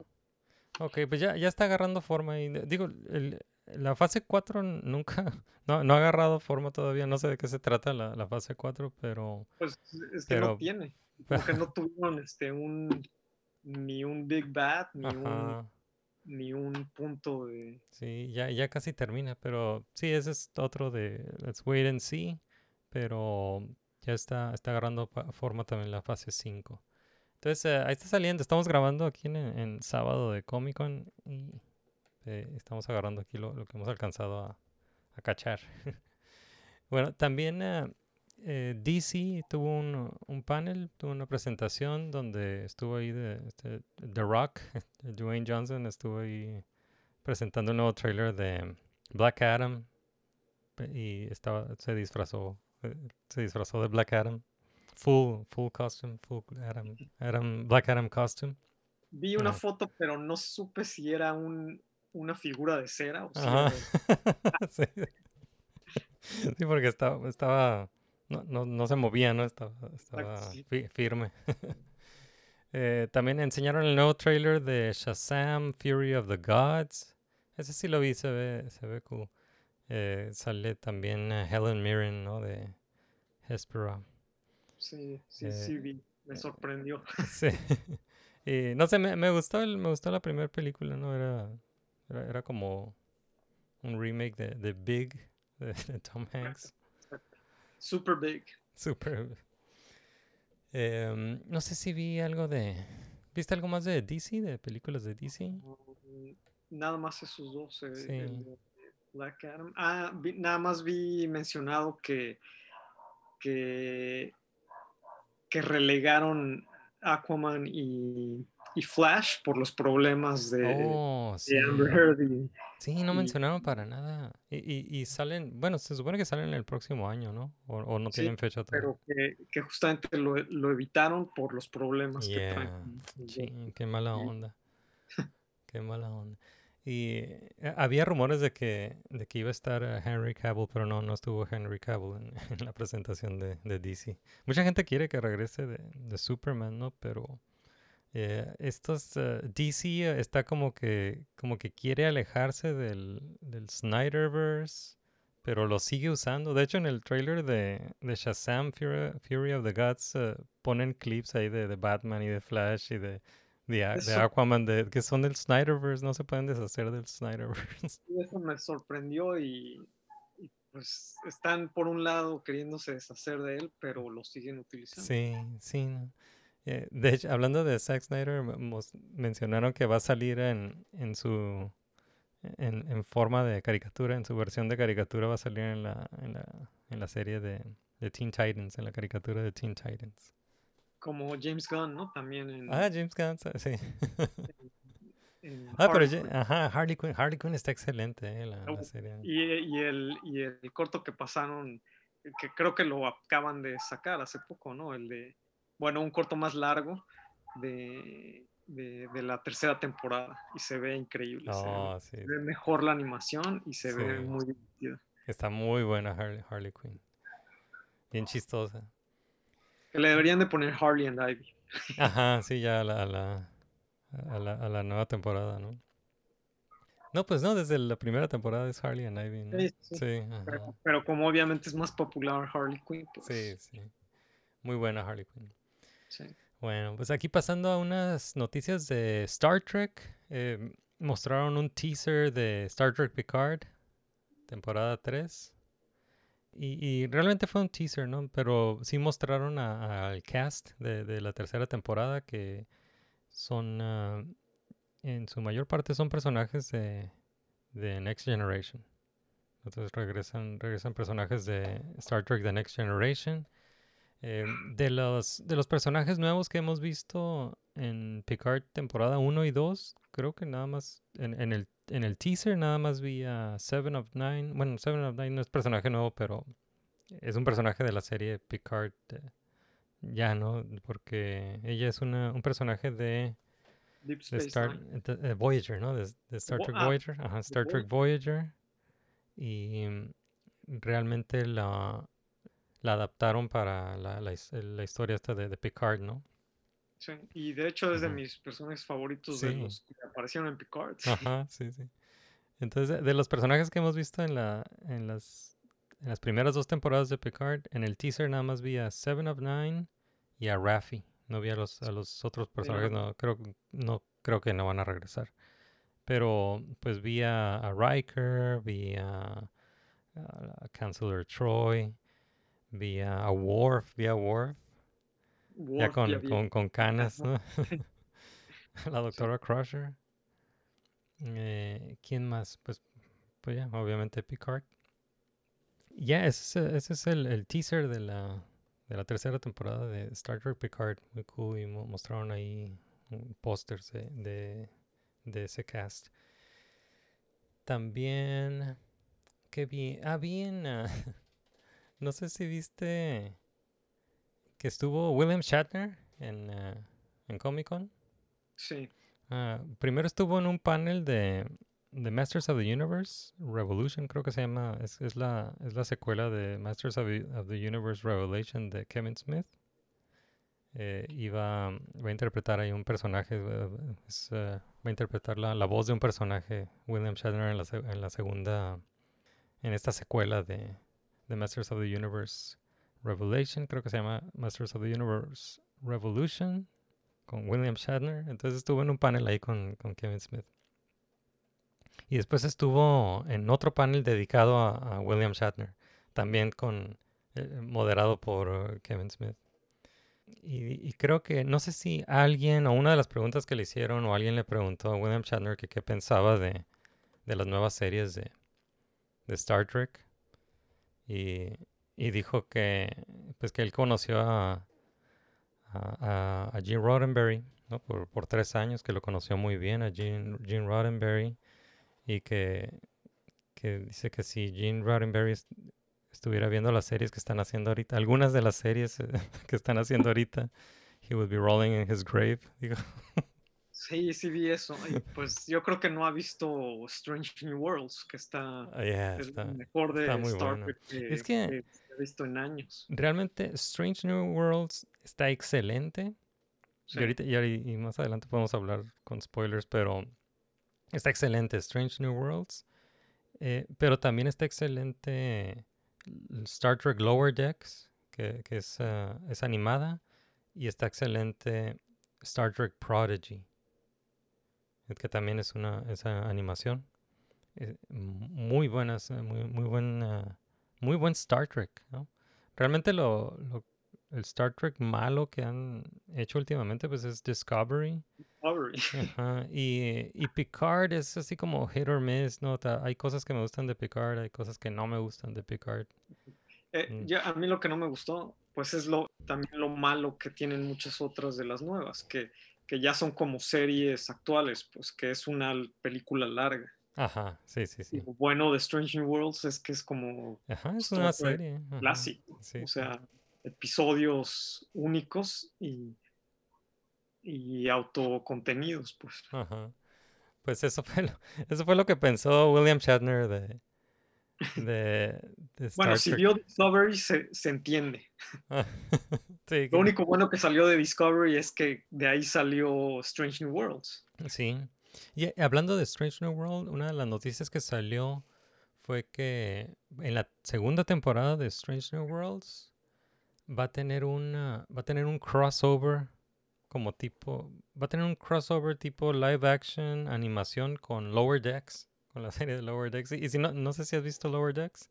Ok, pues ya, ya está agarrando forma. Y, digo, el- la fase 4 nunca, <laughs> no, no ha agarrado forma todavía. No sé de qué se trata la, la fase 4, pero Pues es que Pero- no tiene. <laughs> Como que no tuvieron este, un, ni un Big Bad, ni un, ni un punto de... sí, ya, ya casi termina. Pero sí, ese es otro de Let's Wait and See. Pero ya está, está agarrando forma también la fase 5. Entonces, eh, ahí está saliendo. Estamos grabando aquí en, en sábado de Comic Con y eh, estamos agarrando aquí lo, lo que hemos alcanzado a, a cachar. <laughs> bueno, también eh, eh, DC tuvo un, un panel, tuvo una presentación donde estuvo ahí de, este, The Rock, <laughs> Dwayne Johnson, estuvo ahí presentando un nuevo trailer de Black Adam y estaba, se disfrazó, eh, se disfrazó de Black Adam. Full, full costume, full Adam, Adam, Black Adam costume. Vi una Ah. foto, pero no supe si era un, una figura de cera o si era- <laughs> sí. Sí, porque estaba, estaba no, no, no se movía, ¿no? Estaba, estaba sí. fi- firme. <laughs> Eh, también enseñaron el nuevo trailer de Shazam, Fury of the Gods. Ese sí lo vi, se ve, se ve cool. Eh, sale también eh, Helen Mirren, ¿no? De Hespera. Sí, sí, Eh, sí vi. me sorprendió. <laughs> Sí. Y no sé, me, me gustó el, me gustó la primera película, ¿no? Era, era, era como un remake de, de Big, de, de Tom Hanks. Super big. Súper. Em, no sé si vi algo de... ¿Viste algo más de DC, de películas de DC? Mm, Nada más esos dos. eh, Sí. el de Black Adam. Ah, vi- nada más vi mencionado que, que, que relegaron Aquaman y, y Flash por los problemas de, Oh, sí. de Amber Heard. y- Sí, no y- mencionaron para nada. Y, salen, bueno, se supone que salen el próximo año, ¿no? O, o no Sí, tienen fecha todavía. pero que, que justamente lo, lo evitaron por los problemas que traen. Sí, <laughs> qué mala onda. Qué mala onda. Y eh, había rumores de que, de que iba a estar eh, Henry Cavill, pero no, no estuvo Henry Cavill en, <laughs> la presentación de, de DC. Mucha gente quiere que regrese de, de Superman, ¿no? Pero eh, estos eh, DC está como que, como que quiere alejarse del, del Snyderverse, pero lo sigue usando. De hecho, en el trailer de, de Shazam Fury, of the Gods eh, ponen clips ahí de, de Batman y de Flash y de, de, Aquaman de, que son del Snyderverse, no se pueden deshacer del Snyderverse. Eso me sorprendió y, y, pues están por un lado queriéndose deshacer de él, pero lo siguen utilizando. Sí, sí. no. Eh, de hecho, hablando de Zack Snyder, mos- mencionaron que va a salir en, en su en, en forma de caricatura, en su versión de caricatura va a salir en la, en la, en la serie de, de Teen Titans, en la caricatura de Teen Titans. Como James Gunn, ¿no? También en, Ah, James Gunn, sí. <laughs> en Ah, pero Harley ya- Quinn. ajá, Harley Quinn, Harley Quinn está excelente, eh, la, la serie. Y, y el, y el corto que pasaron, que creo que lo acaban de sacar hace poco, ¿no? El de, bueno, un corto más largo de, de, de la tercera temporada y se ve increíble. se ve- Oh, sí, se ve mejor la animación y se ve Sí. muy divertida. está muy buena Harley, Harley Quinn. Bien chistosa. Que le deberían de poner Harley and Ivy. Ajá, sí, ya a la, a la, a la, a la nueva temporada, ¿no? No, pues no, desde la primera temporada es Harley and Ivy, ¿no? Sí, sí. Sí, Pero, ajá. pero como obviamente es más popular Harley Quinn, pues Sí, sí. Muy buena Harley Quinn. sí. Bueno, pues aquí pasando a unas noticias de Star Trek. eh, mostraron un teaser de Star Trek Picard, temporada 3. Y, y realmente fue un teaser, ¿no? Pero sí mostraron al cast de, la tercera temporada que son, ah, en su mayor parte son personajes de, de Next Generation. Entonces regresan, regresan personajes de Star Trek The Next Generation. Eh, de, los, de los personajes nuevos que hemos visto en Picard temporada 1 y 2, creo que nada más en, en el, en el teaser nada más vi a Seven of Nine. Bueno, Seven of Nine no es personaje nuevo, pero es un personaje de la serie Picard. eh, ya, ¿no? Porque ella es una, un personaje de, Deep de Space Star, Nine. de- de Voyager, ¿no? De, de Star Trek ah, Voyager. Ajá, Star Trek Voyager. Y mm, realmente la, la adaptaron para la, la la historia esta de, de Picard, ¿no? Sí, Y de hecho es de mis personajes favoritos de los que aparecieron en Picard. Ajá, sí, sí. Entonces, de- los personajes que hemos visto en la, en las, en las primeras dos temporadas de Picard, en el teaser nada más vi a Seven of Nine y a Raffi. No vi a los, a los otros personajes, no creo, no creo que no van a regresar. Pero pues vi a, a Riker, vi a, a Chancellor Troy, vi a, a Worf, vi a Worf, ya con, ya con, con canas, ¿no? <laughs> <laughs> La doctora Crusher. Eh, ¿Quién más? Pues, pues ya, obviamente Picard. Ya, ese, es- ese es el, el teaser de la, de la tercera temporada de Star Trek Picard. Muy cool. Y mo- mostraron ahí pósters de, de, de ese cast. También, ¿qué vi? Ah, vi en, ah, <laughs> no sé si viste que estuvo William Shatner en, ah, en Comic Con. Sí, Ah, primero estuvo en un panel de, de Masters of the Universe Revolution, creo que se llama, es, es la, es la secuela de Masters of the, of the Universe Revelation de Kevin Smith. Eh, iba, va a interpretar ahí un personaje, eh, es, eh, va a interpretar la, la voz de un personaje, William Shatner, en la, en la segunda, en esta secuela de, de Masters of the Universe Revelation, creo que se llama Masters of the Universe Revolution con William Shatner. Entonces estuvo en un panel ahí con, con Kevin Smith. Y después estuvo en otro panel dedicado a, William Shatner, también con eh, moderado por uh, Kevin Smith. Y, y creo que, no sé si alguien o una de las preguntas que le hicieron o alguien le preguntó a William Shatner que qué pensaba de, de las nuevas series de, de Star Trek. Y, y dijo que, pues que él conoció a, a, Gene Roddenberry, ¿no? Por, por tres años, que lo conoció muy bien a Gene, Gene Roddenberry. Y que, que dice que si Gene Roddenberry est- estuviera viendo las series que están haciendo ahorita, algunas de las series <laughs> que están haciendo ahorita, he would be rolling in his grave. Digo, <laughs> Sí, sí vi eso. Y pues yo creo que no ha visto Strange New Worlds, que está "Ah, yeah, es está- lo mejor de está muy Star. Trek Es que- visto en años. Realmente Strange New Worlds está excelente. Sí. Y ahorita y, ahori- y más adelante podemos hablar con spoilers, pero está excelente Strange New Worlds. eh, pero también está excelente Star Trek Lower Decks, que, que es, ah, es animada. Y está excelente Star Trek Prodigy, que también es una esa animación. Eh, muy buenas, eh, muy, muy buen, ah, muy buen Star Trek, ¿no? Realmente lo, lo- el Star Trek malo que han hecho últimamente pues es Discovery. Discovery. <laughs> Ajá, Y, y Picard es así como hit or miss, ¿no? Hay cosas que me gustan de Picard, hay cosas que no me gustan de Picard. Eh, Mm. ya, a mí lo que no me gustó, pues es lo también lo malo que tienen muchas otras de las nuevas, que, que ya son como series actuales, pues que es una película larga. Ajá, sí, sí, sí. lo bueno de Strange New Worlds es que es como Ajá, es una serie. ajá, clásico, sí, o sea, episodios únicos y, y autocontenidos, pues. Ajá. Pues eso fue lo, eso fue lo que pensó William Shatner de, de, de Star Bueno, si vio Discovery se, se entiende. Ah, <laughs> sí, Lo único bueno que salió de Discovery es que de ahí salió Strange New Worlds. Sí. Y eh, hablando de Strange New World, una de las noticias que salió fue que en la segunda temporada de Strange New Worlds va a tener una va a tener un crossover como tipo va a tener un crossover tipo live action animación con Lower Decks, con la <laughs> serie de Lower Decks. Y, y si no no sé si has visto Lower Decks,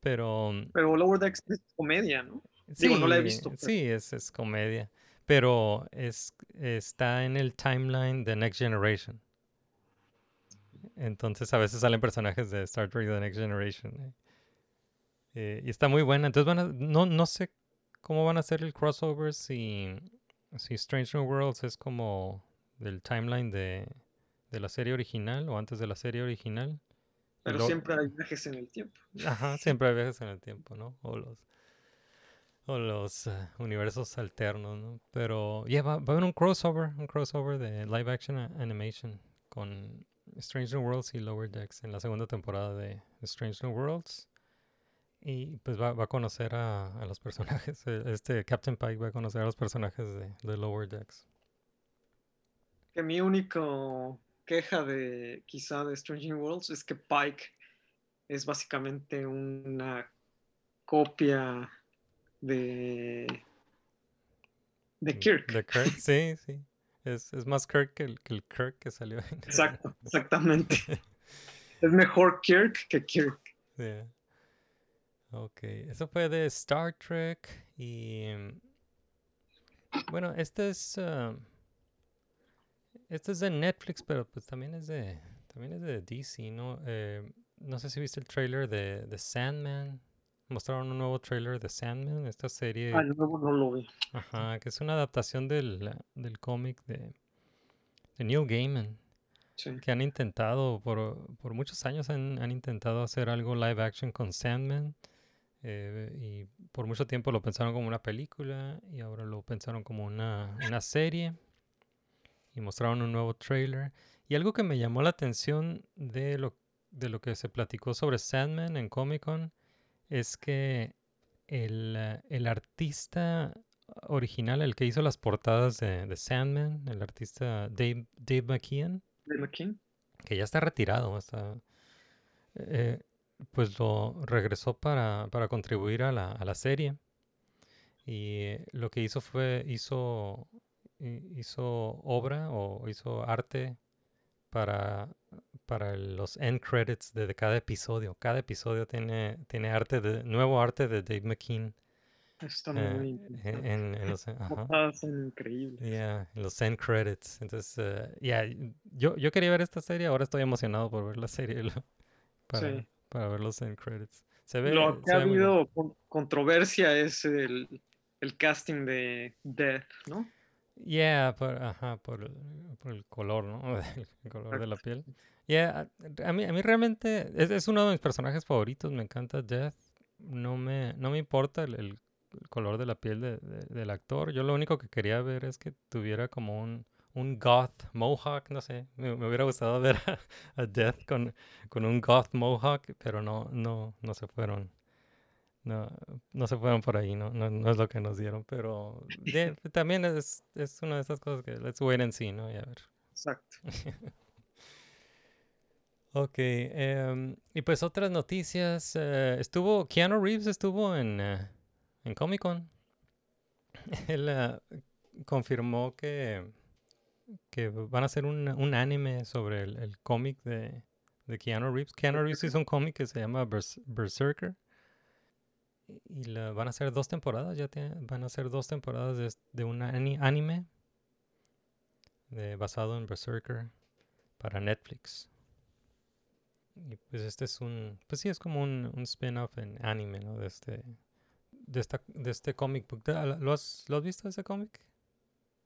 pero Pero Lower Decks es comedia, ¿no? Digo, no la he visto, pero- Sí, es, es comedia. Pero es, está en el timeline de Next Generation. Entonces a veces salen personajes de Star Trek The Next Generation. eh. Y está muy buena. Entonces van a- no, no sé cómo van a hacer el crossover si, si Strange New Worlds es como del timeline de, de la serie original o antes de la serie original. Pero lo- siempre hay viajes en el tiempo. Ajá, siempre hay viajes en el tiempo, ¿no? O los, o los eh, universos alternos, ¿no? Pero ya va, a haber un crossover, un crossover de live action animation con Strange New Worlds y Lower Decks en la segunda temporada de Strange New Worlds. Y pues va, va a conocer a, a los <laughs> personajes, eh, este Captain Pike va a conocer a los personajes de, de Lower Decks. Que mi único queja de quizá de Strange New Worlds es que Pike es básicamente una copia de de Kirk. De Kirk, <laughs> sí, sí. Es, es más Kirk que el, que el Kirk que salió en... Exacto, <laughs> exactamente. <laughs> es mejor Kirk que Kirk. Yeah. Ok, eso fue de Star Trek y mm, bueno, este es ah, este es de Netflix, pero pues también es de también es de DC, ¿no? Eh, no sé si viste el trailer de, de Sandman. Mostraron un nuevo trailer de Sandman, esta serie, Ah, no, no lo vi. ajá, que es una adaptación del, del cómic de, de Neil Gaiman Sí. que han intentado, por, por muchos años han, han intentado hacer algo live action con Sandman. eh, y por mucho tiempo lo pensaron como una película y ahora lo pensaron como una, una serie. Y mostraron un nuevo trailer. Y algo que me llamó la atención de lo, de lo que se platicó sobre Sandman en Comic Con es que el, eh, el artista original, el que hizo las portadas de, de Sandman, el artista Dave, Dave McKean. que ya está retirado, está, eh, pues lo regresó para, para contribuir a la, a la serie. Y lo que hizo fue, hizo, hi- hizo obra o hizo arte para, para los end credits de, de cada episodio. Cada episodio tiene, tiene arte de, nuevo arte de Dave McKean. Está eh, muy en, en- en los, <laughs> ajá. Portadas son increíbles. Yeah, los end credits. Entonces, eh, yeah, yo, yo quería ver esta serie, ahora estoy emocionado por ver la serie lo- para, Sí. para ver los end credits. Se ve, Lo que se ha bien. habido con- controversia es el, el casting de Death, ¿no? Yeah, por, ajá, por, el- por el color, ¿no? <laughs> El color de la piel. Yeah, a, mí, a mí realmente es, es uno de mis personajes favoritos, me encanta Death. No me, no me importa el, color de la piel de- de- del actor. Yo lo único que quería ver es que tuviera como un, un goth mohawk, no sé. Me, me hubiera gustado <laughs> ver a, a Death con, con un goth mohawk, pero no, no, no se fueron. No, no se fueron por ahí, no, no, no es lo que nos dieron, pero de- <laughs> también es, es una de esas cosas que let's wait and see, ¿no? Y a ver. Exacto. <laughs> Ok, em, y pues otras noticias. eh, estuvo, Keanu Reeves estuvo en, eh, en Comic Con. <laughs> Él eh, confirmó que, que van a hacer un, un anime sobre el, el cómic de, de Keanu Reeves. Keanu Reeves hizo un cómic que se llama Bers- Berserker. Y la, van a hacer dos temporadas, ya van a ser dos temporadas de, un ani- anime de- basado en Berserker para Netflix. Y pues este es un, pues sí, es como un, un spin-off en anime, ¿no? De este, de esta, de este comic book. ¿Te- ¿Lo has, lo has visto ese cómic?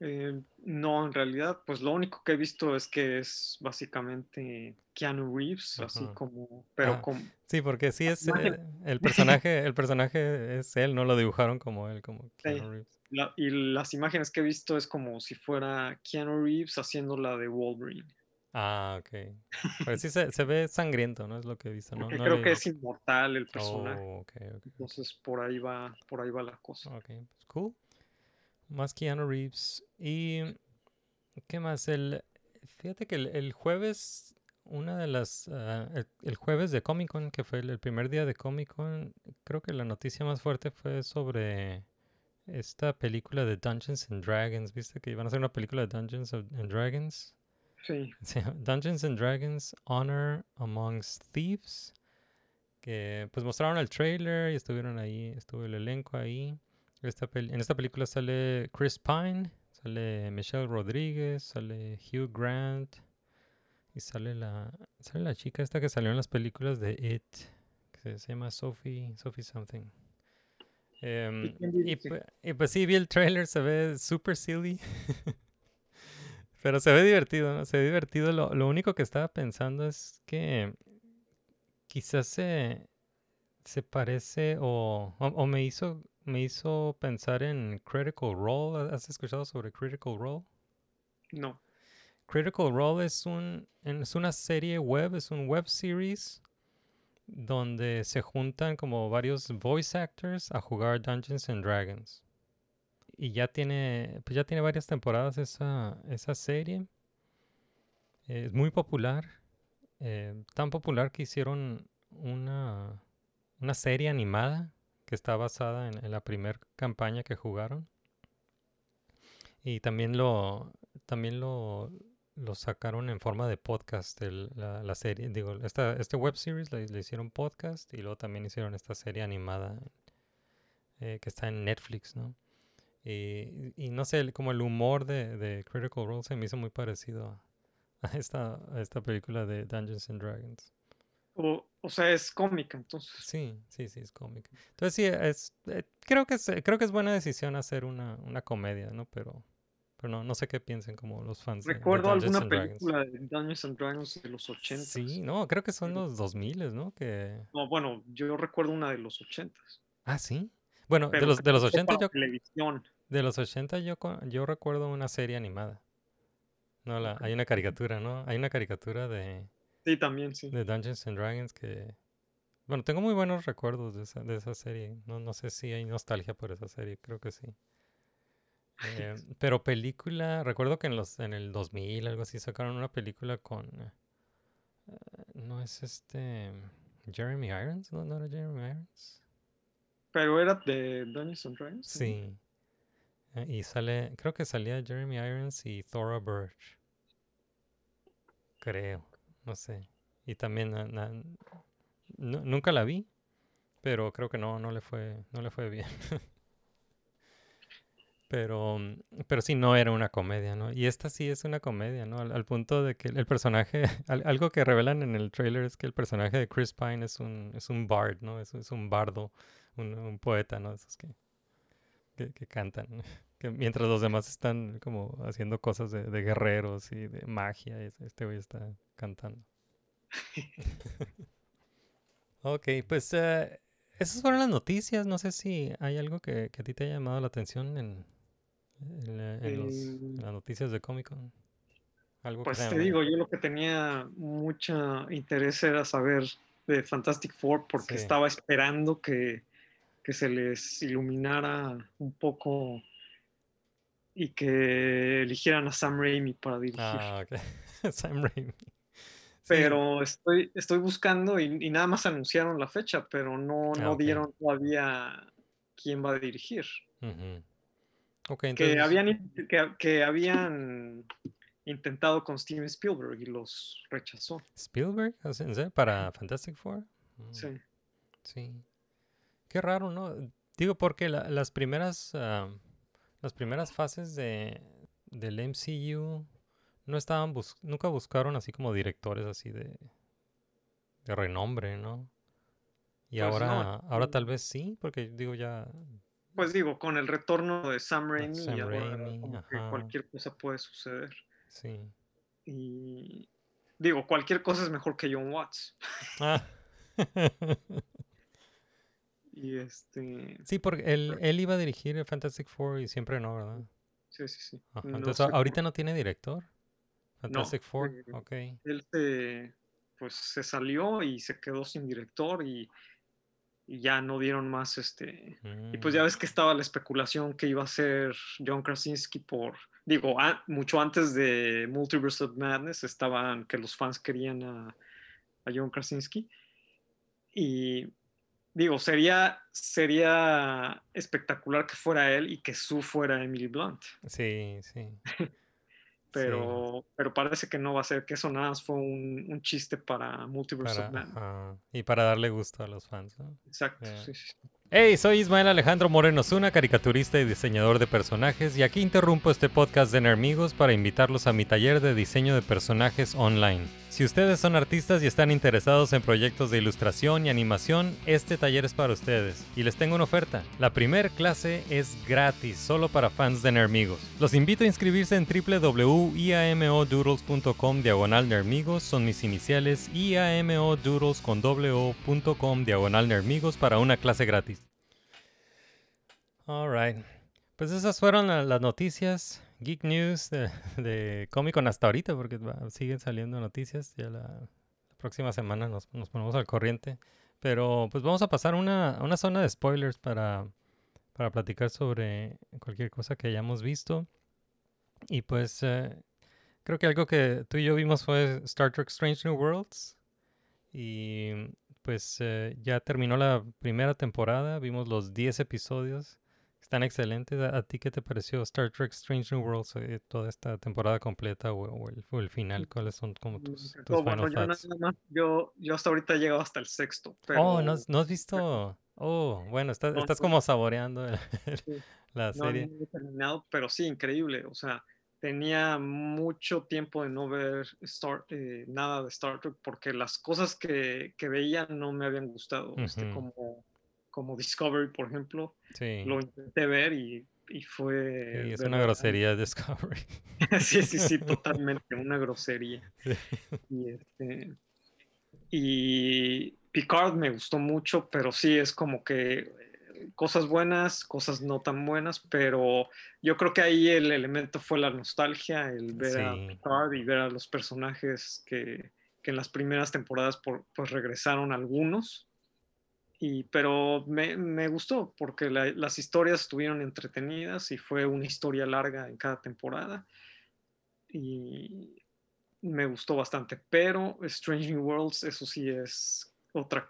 Eh, no, en realidad, pues lo único que he visto es que es básicamente Keanu Reeves, así como, pero Ah. con, Sí, porque sí es, eh, el <laughs> personaje, el personaje es él, no lo dibujaron como él, como Keanu Sí. Reeves. la- y las imágenes que he visto es como si fuera Keanu Reeves haciendo la de Wolverine. Ah, ok. Pues sí <laughs> se, se ve sangriento, ¿no? Es lo que he visto, ¿no? Creo le- que es inmortal el personaje. Oh, ok, ok. Entonces por ahí va, por ahí va la cosa. Ok, pues cool. Más Keanu Reeves. Y ¿qué más? El, fíjate que el, el jueves, una de las, ah, el, el jueves de Comic Con, que fue el, el primer día de Comic Con, creo que la noticia más fuerte fue sobre esta película de Dungeons and Dragons. ¿Viste que iban a hacer una película de Dungeons and Dragons? Sí, <laughs> Dungeons and Dragons Honor Amongst Thieves. Que pues mostraron el trailer y estuvieron ahí, estuvo el elenco ahí. Esta en esta película sale Chris Pine, sale Michelle Rodríguez, sale Hugh Grant y sale la, sale la chica esta que salió en las películas de It, que se llama Sophie, Sophie something. Em, y, pues sí, vi el trailer, se ve super silly. <laughs> Pero se ve divertido, ¿no? Se ve divertido. Lo, lo único que estaba pensando es que quizás se, se parece o, o, o me hizo me hizo pensar en Critical Role. ¿Has escuchado sobre Critical Role? no. Critical Role es un es una serie web, es un web series donde se juntan como varios voice actors a jugar Dungeons and Dragons. Y ya tiene pues ya tiene varias temporadas esa esa serie. Eh, es muy popular. eh, tan popular que hicieron una una serie animada que está basada en, la primera campaña que jugaron. Y también lo también lo, lo sacaron en forma de podcast, el- la, la serie. Digo, esta, este web series le, hicieron podcast y luego también hicieron esta serie animada eh, que está en Netflix, ¿no? Y, no sé, el- como el humor de, de Critical Role se me hizo muy parecido a, a esta, a esta película de Dungeons and Dragons. O, o sea, es cómica, entonces. Sí, sí, sí, es cómic. Entonces sí, es, eh, creo que es, eh, creo que es buena decisión hacer una, una comedia, ¿no? Pero, pero no, no sé qué piensen como los fans de Recuerdo alguna película de Dungeons and Dragons de los 80. Sí, no, creo que son los 2000, ¿no? Que... No, bueno, yo recuerdo una de los 80. Ah, sí. Bueno, de los, de los fue 80 para yo, televisión. de los 80 yo, yo recuerdo una serie animada. No, la, hay una caricatura, ¿no? Hay una caricatura de, Sí, también, sí. de Dungeons and Dragons que... Bueno, tengo muy buenos recuerdos de esa, de esa serie. No, no sé si hay nostalgia por esa serie, creo que sí. Eh, pero película, recuerdo que en los en el 2000, algo así, sacaron una película con... eh, no es este... Jeremy Irons, ¿no? ¿No era Jeremy Irons? Pero era de Dungeons and Dragons. Sí. Eh, Y sale, creo que salía Jeremy Irons y Thora Birch. Creo, no sé. Y también nunca la vi, pero creo que no, no le fue, no le fue bien. <laughs> Pero, pero sí, no era una comedia, ¿no? Y esta sí es una comedia, ¿no? Al, punto de que el personaje, <laughs> al- algo que revelan en el trailer es que el personaje de Chris Pine es un, es un bard, ¿no? Es, es un bardo, un, poeta, ¿no? Esos que, que cantan, <laughs> que mientras los demás están como haciendo cosas de, de guerreros y de magia, es- este güey está cantando. <laughs> ok, pues eh, esas fueron las noticias. No sé si hay algo que, que a ti te haya llamado la atención en, en, los- en Eh, las noticias de Comic Con. Algo Pues te digo, yo lo que tenía mucho interés era saber de Fantastic Four porque Sí. estaba esperando que, que se les iluminara un poco y que eligieran a Sam Raimi para dirigir. Ah, ok. <laughs> Sam Raimi. Sí, pero estoy, estoy buscando y, y nada más anunciaron la fecha, pero no, Ah, no dieron todavía quién va a dirigir. ujú. Ok, Que entonces. habían, in- que, que habían intentado con Steven Spielberg y los rechazó. Spielberg. ¿Para Fantastic Four? Mm, Sí. Sí. Qué raro, ¿no? Digo, porque la- las primeras ah, las primeras fases de del MCU no estaban bus- nunca buscaron así como directores así de de renombre, ¿no? Y Pues no, ahora ahora mm. tal vez sí, porque digo ya Pues digo, con el retorno de Sam Raimi, Sam ahora Raimi, que cualquier cosa puede suceder. sí. Y digo, cualquier cosa es mejor que John Watts. Ah. <laughs> Y este, sí, porque él, él iba a dirigir el Fantastic Four y siempre no, ¿verdad? sí, sí, sí. Ajá, No Entonces sé ahorita no tiene director. Fantastic Four, eh, ok. él se, pues se salió y se quedó sin director y, y ya no dieron más este y pues ya Mm, ves que estaba la especulación que iba a ser John Krasinski por digo a- mucho antes de Multiverse of Madness estaban que los fans querían a, a John Krasinski y digo sería sería espectacular que fuera él y que Sue fuera Emily Blunt Sí, sí. <laughs> Sí, pero pero parece que no va a ser que eso nada más fue un, un chiste para Multiverse para, of ajá, Y para darle gusto a los fans, ¿no? exacto sí, sí, sí. Hey, soy Ismael Alejandro Moreno Zuna, caricaturista y diseñador de personajes, y aquí interrumpo este podcast de Nermigos para invitarlos a mi taller de diseño de personajes online. Si ustedes son artistas y están interesados en proyectos de ilustración y animación, este taller es para ustedes. Y les tengo una oferta. La primer clase es gratis, solo para fans de Nermigos. Los invito a inscribirse en www.iamodoodles.com diagonal son mis iniciales, iamodoodles con diagonal para una clase gratis. Alright. Pues esas fueron la- las noticias, Geek News de, de Comic Con hasta ahorita, porque va- siguen saliendo noticias. Ya la, la próxima semana nos, nos ponemos al corriente. Pero pues vamos a pasar una, a una zona de spoilers para, para platicar sobre cualquier cosa que hayamos visto. Y pues eh, creo que algo que tú y yo vimos fue Star Trek Strange New Worlds. Y pues eh, ya terminó la primera temporada, vimos los 10 episodios. Están excelentes. ¿A, ti qué te pareció Star Trek Strange New Worlds, eh, toda esta temporada completa o, o el, o el final? ¿Cuáles son como Me tus, tus encantó. Bueno, final yo, thoughts? nada más- yo, yo hasta ahorita he llegado hasta el sexto. Pero Oh, ¿no has, no has visto? Oh, bueno, estás, No, estás no. como saboreando el- Sí. la no, serie. no he terminado, pero sí, increíble. O sea, tenía mucho tiempo de no ver Star, eh, nada de Star Trek porque las cosas que, que veía no me habían gustado. este, como, como Discovery, por ejemplo, Sí, lo intenté ver y, y fue... sí, es una grosería Discovery. <laughs> sí, sí, sí, <laughs> totalmente, una grosería. Sí. Y, este, y Picard me gustó mucho, pero sí es como que cosas buenas, cosas no tan buenas, pero yo creo que ahí el elemento fue la nostalgia, el ver a. Picard y ver a los personajes que, que en las primeras temporadas por- pues regresaron algunos. Y, pero me, me gustó porque la- las historias estuvieron entretenidas y fue una historia larga en cada temporada. Y me gustó bastante. Pero Strange New Worlds, eso sí es otra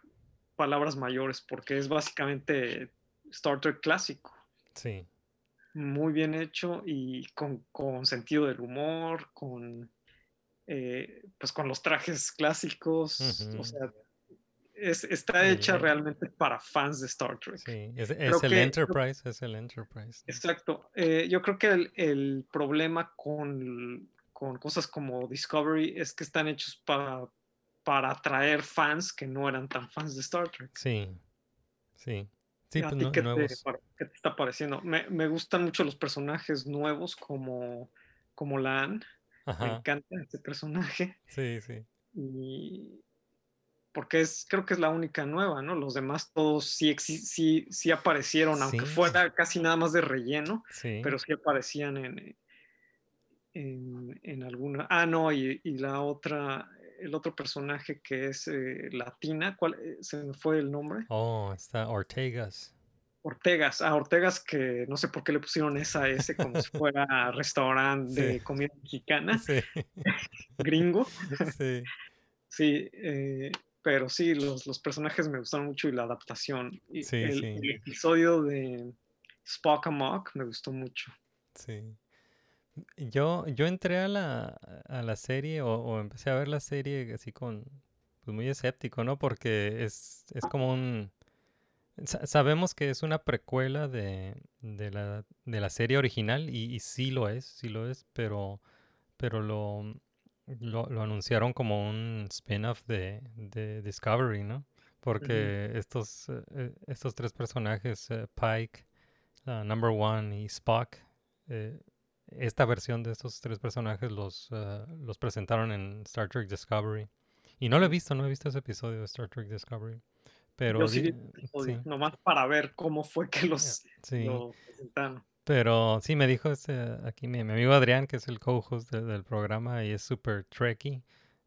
palabras mayores porque es básicamente Star Trek clásico. Sí. Muy bien hecho y con, con sentido del humor, con eh, pues con los trajes clásicos. Ujú. O sea, es- está hecha realmente para fans de Star Trek. Sí, es, el que- Enterprise, es el Enterprise. ¿no? Exacto. Eh, yo creo que el, el problema con, con cosas como Discovery es que están hechos para, para atraer fans que no eran tan fans de Star Trek. Sí, sí. Sí, ¿A pues no- qué, te, nuevos. par- qué te está pareciendo? Me, me gustan mucho los personajes nuevos como, como Lan. Me encanta ese personaje. sí, sí. Y porque es, creo que es la única nueva, ¿no? Los demás todos sí, sí, sí aparecieron, aunque fuera casi nada más de relleno, Sí. pero sí aparecían en, en, en alguna. Ah, no, y, y la otra, el otro personaje que es eh, latina, ¿cuál eh, se me fue el nombre? Oh, está Ortegas. Ortegas, ah, Ortegas que no sé por qué le pusieron esa S como si fuera <laughs> restaurante Sí. de comida mexicana, Sí, <laughs> gringo. sí. Sí, eh, pero sí, los, los personajes me gustaron mucho y la adaptación. Y Sí, el, sí. el episodio de Spock Amok me gustó mucho. Sí. Yo, yo entré a la, a la serie o, o empecé a ver la serie así con, pues muy escéptico, ¿no? Porque es, es como un... sa- sabemos que es una precuela de, de la, de la serie original y, y sí lo es, sí lo es, pero, pero lo, lo, lo anunciaron como un spin-off de, de Discovery, ¿no? Porque estos, eh, eh, estos tres personajes, eh, Pike, uh, Number One y Spock, eh, esta versión de estos tres personajes los, uh, los presentaron en Star Trek Discovery. Y no lo he visto, no he visto ese episodio de Star Trek Discovery. Pero Yo sí nomás para ver cómo fue que los sí. lo presentaron. Pero sí, me dijo este, aquí mi, mi amigo Adrián, que es el co-host de- del programa y es súper trekkie,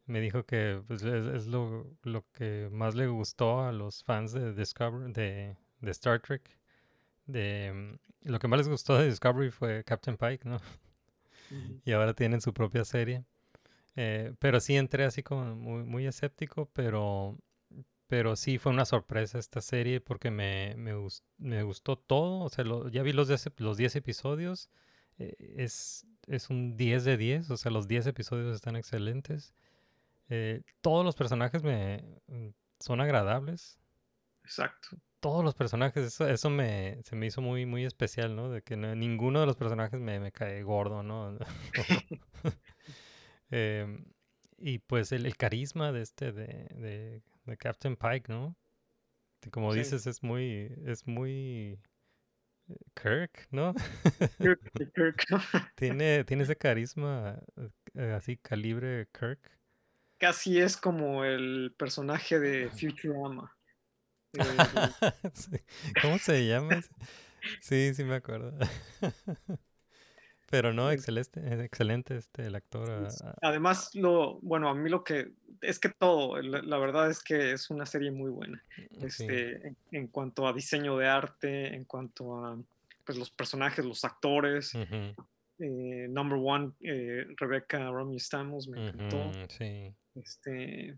me dijo que pues, es, es lo, lo que más le gustó a los fans de Discovery, de, de Star Trek. De, mm, lo que más les gustó de Discovery fue Captain Pike, ¿no? <laughs> Y ahora tienen su propia serie. Eh, pero sí entré así como muy, muy escéptico, pero, pero sí fue una sorpresa esta serie porque me, me, gus- me gustó todo. O sea, lo- ya vi los 10, ep- los 10 episodios. eh, es, es un 10 de 10, o sea, los 10 episodios están excelentes. Eh, todos los personajes me mm, son agradables. Exacto. Todos los personajes, eso, eso me, se me hizo muy, muy especial, ¿no? De que no- ninguno de los personajes me, me cae gordo, ¿no? <laughs> <laughs> Em, y pues el, el carisma de este, de, de, de Captain Pike, ¿no? Como Sí. dices, es muy, es muy eh, Kirk, ¿no? Kirk, <laughs> Kirk. <laughs> tiene, tiene ese carisma eh, así, calibre Kirk. Casi es como el personaje de Futurama. <laughs> ¿Cómo se llama? Sí, sí me acuerdo. Pero no, excelente, excelente este el actor. ah, ah, Además, lo, bueno, a mí lo que es que todo, la, la verdad es que es una serie muy buena. sí. Este, en, en cuanto a diseño de arte, en cuanto a pues, los personajes, los actores. Eh, number one, eh, Rebecca Romeo Stamos, me encantó. sí. Este,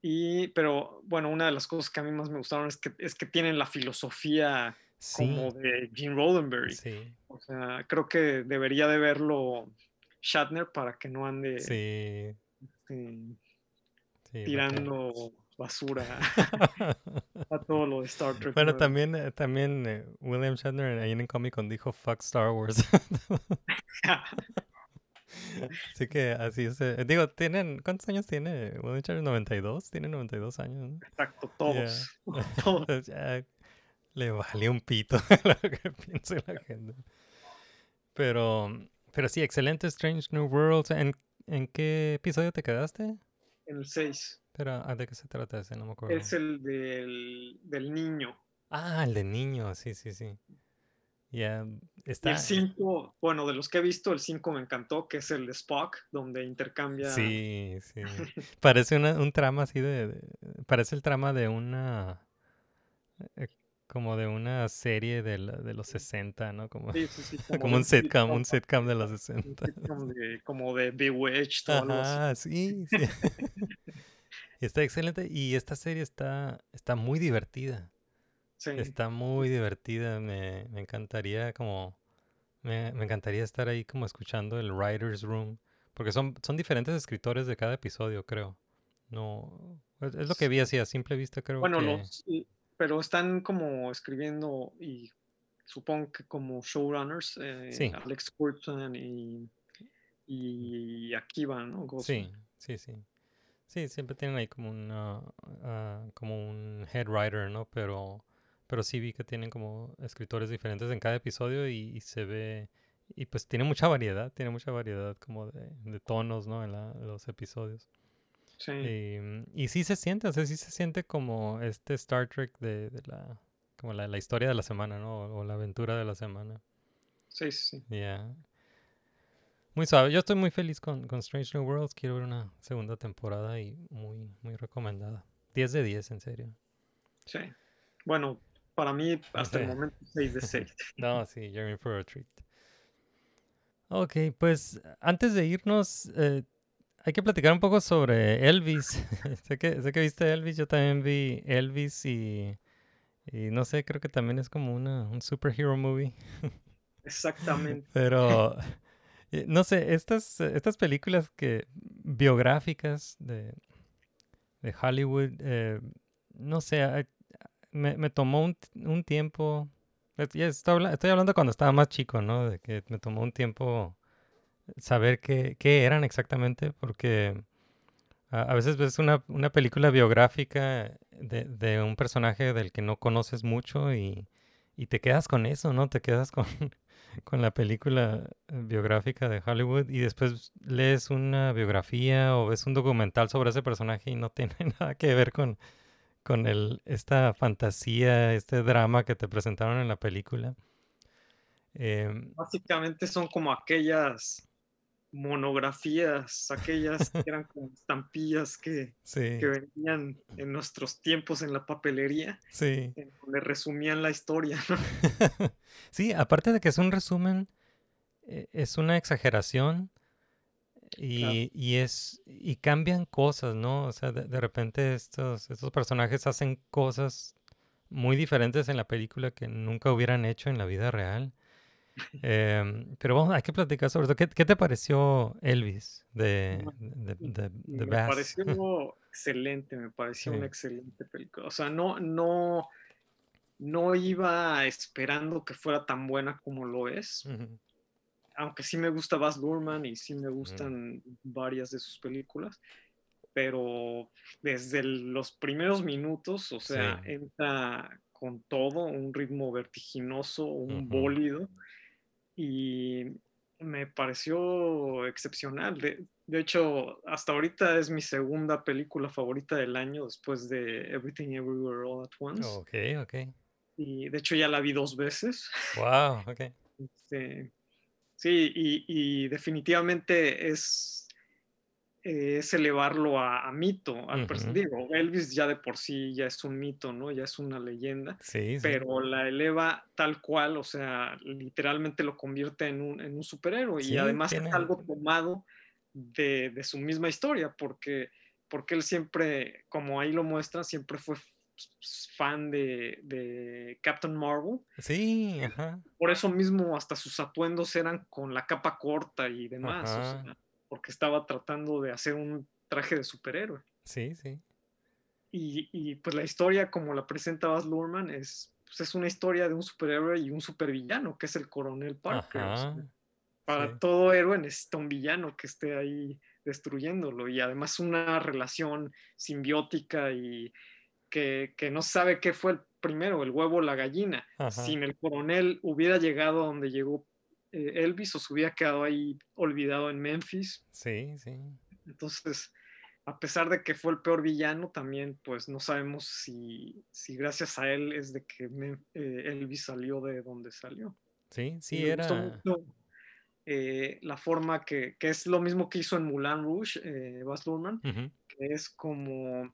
y, pero bueno, una de las cosas que a mí más me gustaron es que, es que tienen la filosofía como de Gene Roddenberry. sí, O sea, creo que debería de verlo Shatner para que no ande sí, este, tirando basura <laughs> a todo lo de Star Trek. Bueno, también, eh, también eh, William Shatner ahí en Comic Con dijo fuck Star Wars. <laughs> Así que así es. eh, Digo, tienen, ¿cuántos años tiene William Shatner? 92, tiene 92 años, ¿no? Exacto, todos. <laughs> todos. Le valió un pito <laughs> lo que piense la gente. Pero, pero sí, excelente Strange New Worlds. ¿En, en qué episodio te quedaste? En el 6 Pero, ah, ¿de qué se trata ese? No me acuerdo. es el del, del niño. Ah, el de niño, sí, sí, sí. Ya está. el 5, bueno, de los que he visto, el 5 me encantó, que es el de Spock, donde intercambia. Sí, sí. Parece una- un trama así de, de- Parece el trama de una. Como de una serie de, la- de los 60, ¿no? Como, Sí, sí, sí, <laughs> como un sitcom, un sitcom, sitcom de los un 60. sitcom de- como de Bewitched. Ajá, sí, sí. <laughs> Está excelente. Y esta serie está, está muy divertida. Sí, Está muy divertida, me, me encantaría como, me, me encantaría estar ahí como escuchando el writer's room, porque son, son diferentes escritores de cada episodio, creo. No, es, lo que vi así a simple vista, creo bueno, que... los, pero están como escribiendo y supongo que como showrunners, eh, Sí. Alex Kurtzman y, y Akiva, ¿no? Sí, sí, sí. Sí, siempre tienen ahí como una, ah, como un head writer, ¿no? Pero, pero sí vi que tienen como escritores diferentes en cada episodio y, y se ve, y pues tiene mucha variedad, tiene mucha variedad como de, de tonos, ¿no? En, la- los episodios. Sí, Y, mm, y sí se siente, o sea, sí se siente como este Star Trek de, de la, como la, la historia de la semana, ¿no? O, o la aventura de la semana. sí, sí, sí. Ya. Muy suave. Yo estoy muy feliz con, con Strange New Worlds. Quiero ver una segunda temporada y muy, muy recomendada. 10 de 10, en serio. sí. Bueno, para mí <laughs> hasta el momento 6 de 6. <laughs> No, sí, you're in for a treat. Ok, pues antes de irnos, eh, hay que platicar un poco sobre Elvis. <laughs> sé, que, sé que viste Elvis, yo también vi Elvis y, y no sé, creo que también es como una, un superhero movie. <laughs> Exactamente. Pero, <laughs> eh, no sé, estas, estas películas que biográficas de, de Hollywood, eh, no sé, me, me tomó un, un tiempo, estoy hablando cuando estaba más chico, ¿no? De que me tomó un tiempo saber qué, qué eran exactamente, porque a, veces ves una, una película biográfica de, de un personaje del que no conoces mucho y, y te quedas con eso, ¿no? Te quedas con, <laughs> con la película eh, biográfica de Hollywood y después lees una biografía o ves un documental sobre ese personaje y no <laughs> tiene nada que ver con, con el, esta fantasía, este drama que te presentaron en la película. Em, Básicamente son como aquellas monografías, aquellas que eran como estampillas que, <laughs> sí, que venían en nuestros tiempos en la papelería, sí. en donde resumían la historia. ¿no? <laughs> Sí, aparte de que es un resumen, eh, es una exageración y, y es y cambian cosas, ¿no? O sea, de, de repente estos, estos personajes hacen cosas muy diferentes en la película que nunca hubieran hecho en la vida real. Em, pero vamos, hay que platicar sobre eso. ¿Qué, qué te pareció Elvis de, de, de- de me Bass? pareció excelente, me <laughs> pareció Sí. una excelente película. O sea, no, no, no iba esperando que fuera tan buena como lo es. Aunque sí me gusta Baz Luhrmann y sí me gustan varias de sus películas, pero desde el- los primeros minutos, o sea, Sí. entra con todo, un ritmo vertiginoso, un bólido, y me pareció excepcional. De, de hecho, hasta ahorita es mi segunda película favorita del año después de Everything Everywhere All at Once. Ok, ok. Y de hecho ya la vi dos veces. Wow, ok. <laughs> Este, sí, y, y definitivamente es, eh, es elevarlo a, a mito. Al Ujú. digo, Elvis ya de por sí ya es un mito, ¿no? Ya es una leyenda, Sí, sí. pero la eleva tal cual, o sea, literalmente lo convierte en un, en un superhéroe Sí, y además tiene- es algo tomado de, de su misma historia, porque, porque él siempre, como ahí lo muestran, siempre fue fan de, de Captain Marvel Sí, ajá. por eso mismo hasta sus atuendos eran con la capa corta y demás, o sea, porque estaba tratando de hacer un traje de superhéroe. Sí, sí. Y, y, pues la historia como la presenta Baz Luhrmann es, pues, es una historia de un superhéroe y un supervillano, que es el coronel Parker. o sea, para sí. todo héroe necesita un villano que esté ahí destruyéndolo y además una relación simbiótica y que, que no sabe qué fue el primero, el huevo o la gallina. Ajá. Sin el coronel hubiera llegado a donde llegó Elvis o se hubiera quedado ahí olvidado en Memphis. Sí, sí. Entonces, a pesar de que fue el peor villano, también pues no sabemos si, si gracias a él es de que Mem- eh, Elvis salió de donde salió. Sí, sí, era. mucho, eh, la forma que, que es lo mismo que hizo en Moulin Rouge, eh, Baz Luhrmann, que es como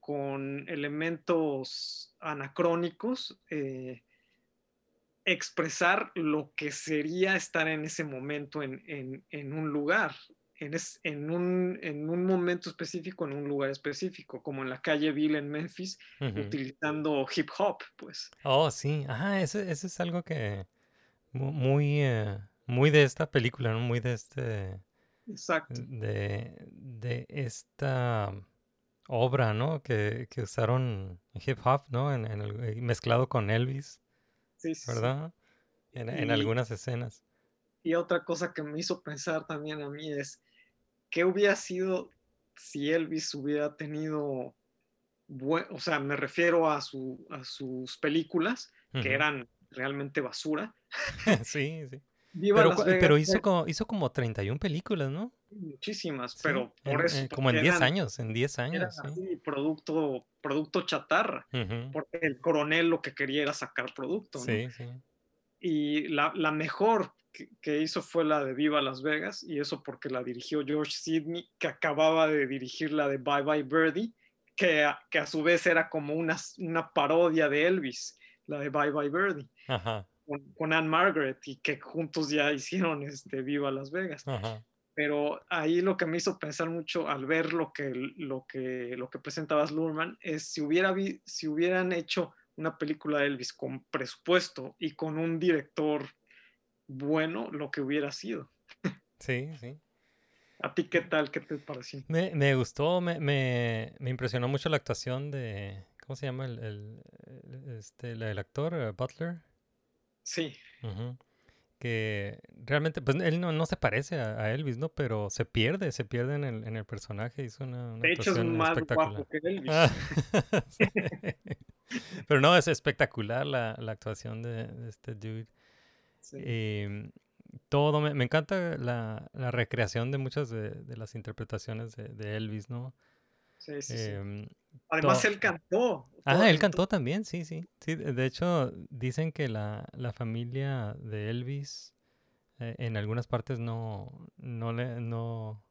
con elementos anacrónicos, eh, expresar lo que sería estar en ese momento en, en- en un lugar. en, es- en un, en un momento específico, en un lugar específico, como en la calle Bill en Memphis, utilizando hip hop, pues. Oh, sí. Ajá, eso, eso es algo que mu- muy, eh, muy de esta película, ¿no? Muy de este, Exacto. de, de esta obra, ¿no? Que, que usaron hip hop, ¿no? En, en el- eh, mezclado con Elvis, Sí, sí, sí. ¿verdad? En, algunas escenas. Y otra cosa que me hizo pensar también a mí es, ¿qué hubiera sido si Elvis hubiera tenido, buen- o sea, me refiero a, su, a sus películas, que eran realmente basura. <laughs> Sí, sí. <laughs> Viva Pero, pero fue hizo como, hizo como 31 películas, ¿no? Muchísimas, Sí, pero por eso. en- como en porque 10 eran- años, en 10 eran años, sí. así, producto, producto chatarra, Ujú. porque el coronel lo que quería era sacar producto, ¿no? Sí, sí. Y la, la mejor que, que hizo fue la de Viva Las Vegas, y eso porque la dirigió George Sidney, que acababa de dirigir la de Bye Bye Birdie, que a, que a su vez era como una, una parodia de Elvis, la de Bye Bye Birdie, Ajá, con, con Anne Margaret, y que juntos ya hicieron este, Viva Las Vegas. ajá. Pero ahí lo que me hizo pensar mucho al ver lo que, lo que, lo que presenta Baz Luhrmann es si, hubiera vi- si hubieran hecho una película de Elvis con presupuesto y con un director bueno, lo que hubiera sido. Sí, sí. ¿A ti qué tal? ¿Qué te pareció? Me, me gustó, me, me, me impresionó mucho la actuación de, ¿cómo se llama el, el- este, el actor? eh, Butler. Sí, Ujú. Que realmente, pues él no, no se parece a, a Elvis, ¿no? Pero se pierde, se pierde en el, en el personaje. Hizo una, una de hecho es más espectacular. guapo que Elvis. Ah, <laughs> <laughs> sí. Pero no, es espectacular la, la actuación de, de este dude. Sí. Em, todo, me, me encanta la, la recreación de muchas de, de las interpretaciones de, de Elvis, ¿no? Sí, sí, sí. Em, Además, él cantó. Ah, él cantó también, sí, sí. Sí, de hecho, dicen que la, la familia de Elvis eh, en algunas partes no, no, le, no,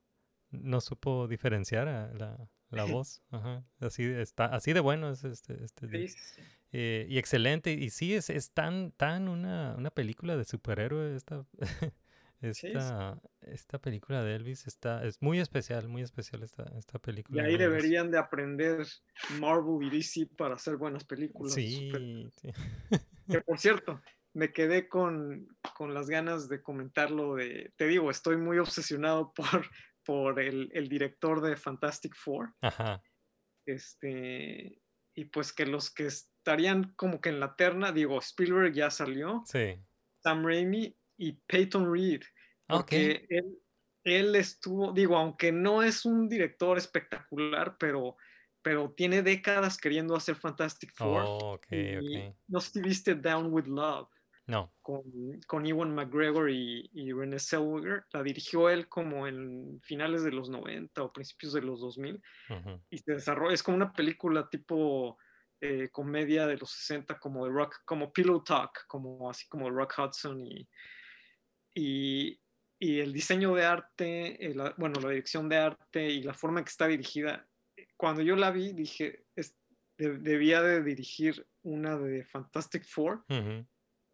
no supo diferenciar a la, la <laughs> voz. Ajá. Así, de- está, así de bueno es este, este. Sí, sí. Eh, y excelente. Y sí, es, es tan, tan una, una película de superhéroe esta. <laughs> esta, esta película de Elvis. Está, es muy especial, muy especial esta, esta Y película. ahí de Elvis. deberían de aprender Marvel y DC para hacer buenas películas. sí. Que <laughs> por cierto, me quedé con, con las ganas de comentarlo de, te digo, estoy muy obsesionado <laughs> por, por el, el director de Fantastic Four, Ajá. este, y pues que los que estarían como que en la terna, digo, Spielberg ya salió, Sí. Sam Raimi y Peyton Reed, Ah, porque él, él estuvo, digo, aunque no es un director espectacular, pero, pero tiene décadas queriendo hacer Fantastic Four. Oh, ok, y ok. No sé si viste Down with Love No. con, con Ewan McGregor y, y Renée Zellweger. La dirigió él como en finales de los 90 o principios de los 2000 ujú, y se desarrolla, es como una película tipo eh, comedia de los 60 como de rock, como Pillow Talk, como así como Rock Hudson y, y, y el diseño de arte, eh, la- bueno, la dirección de arte y la forma que está dirigida. Cuando yo la vi dije, es- de- debía de dirigir una de Fantastic Four ujú.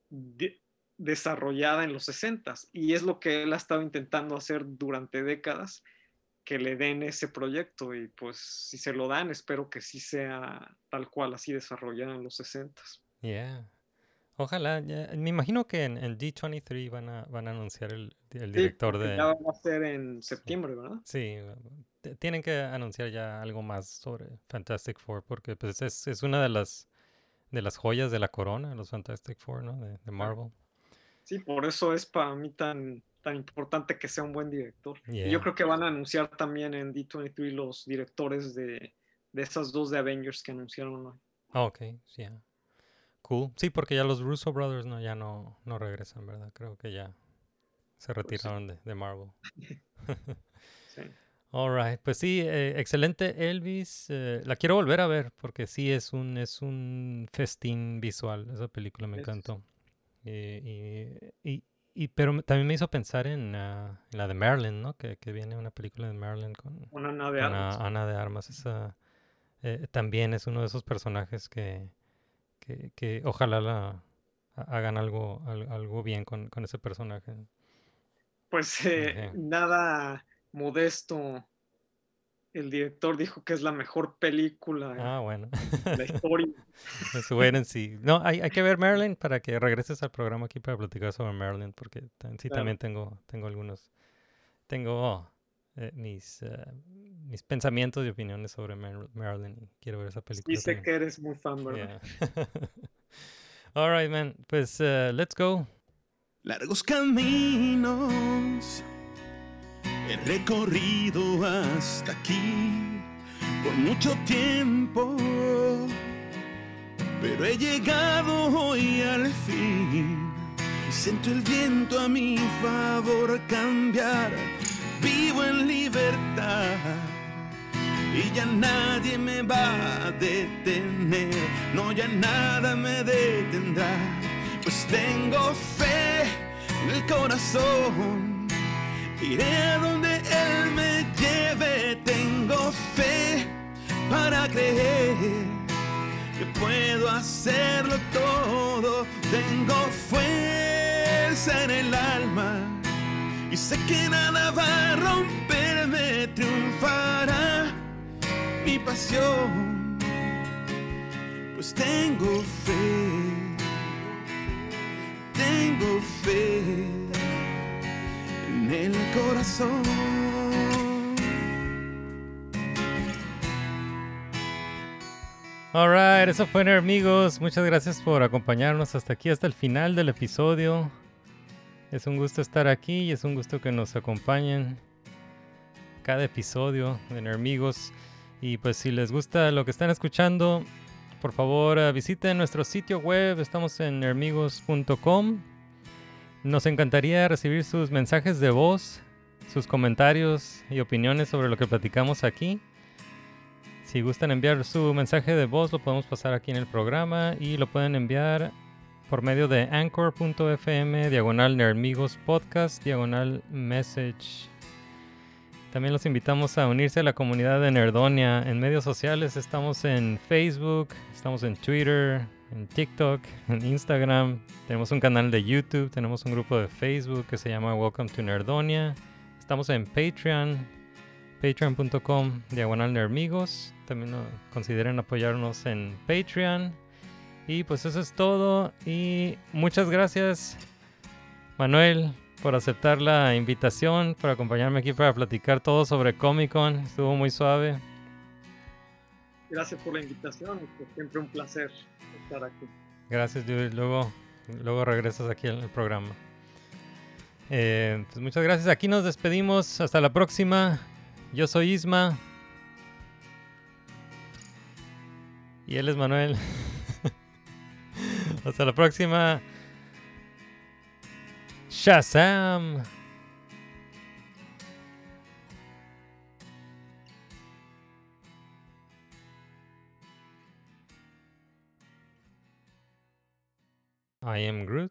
de- desarrollada en los 60 y es lo que él ha estado intentando hacer durante décadas que le den ese proyecto y pues si se lo dan espero que sí sea tal cual así desarrollada en los 60 Yeah. Ojalá. Me imagino que en, en D23 van a, van a anunciar el, director de... ya va a ser en septiembre verdad Sí, tienen que anunciar ya algo más sobre Fantastic Four porque pues es, es una de las de las joyas de la corona, los Fantastic Four, ¿no? De, de Marvel. sí por eso es para mí tan tan importante que sea un buen director y yo creo que van a anunciar también en D23 los directores de, de esas dos de Avengers que anunciaron hoy Ah, ok, sí. Cool. Sí, porque ya los Russo Brothers no, ya no, no regresan, ¿verdad? Creo que ya se Pues sí. retiraron de, de Marvel. <laughs> sí. All right, pues sí, eh, excelente Elvis. eh, la quiero volver a ver porque sí es un es un festín visual. Esa película me encantó. Y, y, y- y- pero también me hizo pensar en, en la de Marilyn, ¿no? Que, que viene una película de Marilyn con, una nave con ah, Ana de Armas. Esa eh, también es uno de esos personajes que, que, que ojalá la ha- hagan algo al- algo bien con, con ese personaje. pues eh, nada, Modesto, el director dijo que es la mejor película Ah, bueno. de la historia. Wait and see. No, hay, hay que ver Maryland para que regreses al programa aquí para platicar sobre Maryland, porque sí Claro. también tengo, tengo algunos, tengo eh, mis, eh, mis pensamientos y opiniones sobre Mar- Maryland y quiero ver esa película. También. que eres muy fan, ¿verdad? Yeah. <laughs> All right, man. Pues eh, let's go. Largos caminos he recorrido hasta aquí por mucho tiempo, pero he llegado hoy al fin y siento el viento a mi favor cambiar. En libertad. Y ya nadie me va a detener, no ya nada me detendrá, pues tengo fe en el corazón, iré a donde Él me lleve, tengo fe para creer que puedo hacerlo todo, tengo fuerza en el alma y sé que nada va a romperme, triunfará mi pasión, pues tengo fe, tengo fe en el corazón. All right, eso fue amigos. Muchas gracias por acompañarnos hasta aquí, hasta el final del episodio. Es un gusto estar aquí y es un gusto que nos acompañen cada episodio de amigos. Y pues si les gusta lo que están escuchando, por favor eh, visiten nuestro sitio web. Estamos en nermigos.com. Nos encantaría recibir sus mensajes de voz, sus comentarios y opiniones sobre lo que platicamos aquí. Si gustan enviar su mensaje de voz, lo podemos pasar aquí en el programa y lo pueden enviar por medio de anchor.fm, diagonal Nerdmigos Podcast, diagonal Message. También los invitamos a unirse a la comunidad de Nerdonia. En medios sociales estamos en Facebook, estamos en Twitter, en TikTok, en Instagram. Tenemos un canal de YouTube, tenemos un grupo de Facebook que se llama Welcome to Nerdonia. Estamos en Patreon, patreon.com diagonal nermigos. También consideren apoyarnos en Patreon. Y pues eso es todo. Y muchas gracias, Manuel, por aceptar la invitación, por acompañarme aquí para platicar todo sobre Comic Con. Estuvo muy suave. Gracias por la invitación, es siempre un placer estar aquí. Gracias, Judy. Luego, luego regresas aquí al programa. Eh, pues muchas gracias. Aquí nos despedimos. Hasta la próxima. Yo soy Isma. Y él es Manuel. <laughs> Hasta la próxima. Shazam. I am Groot.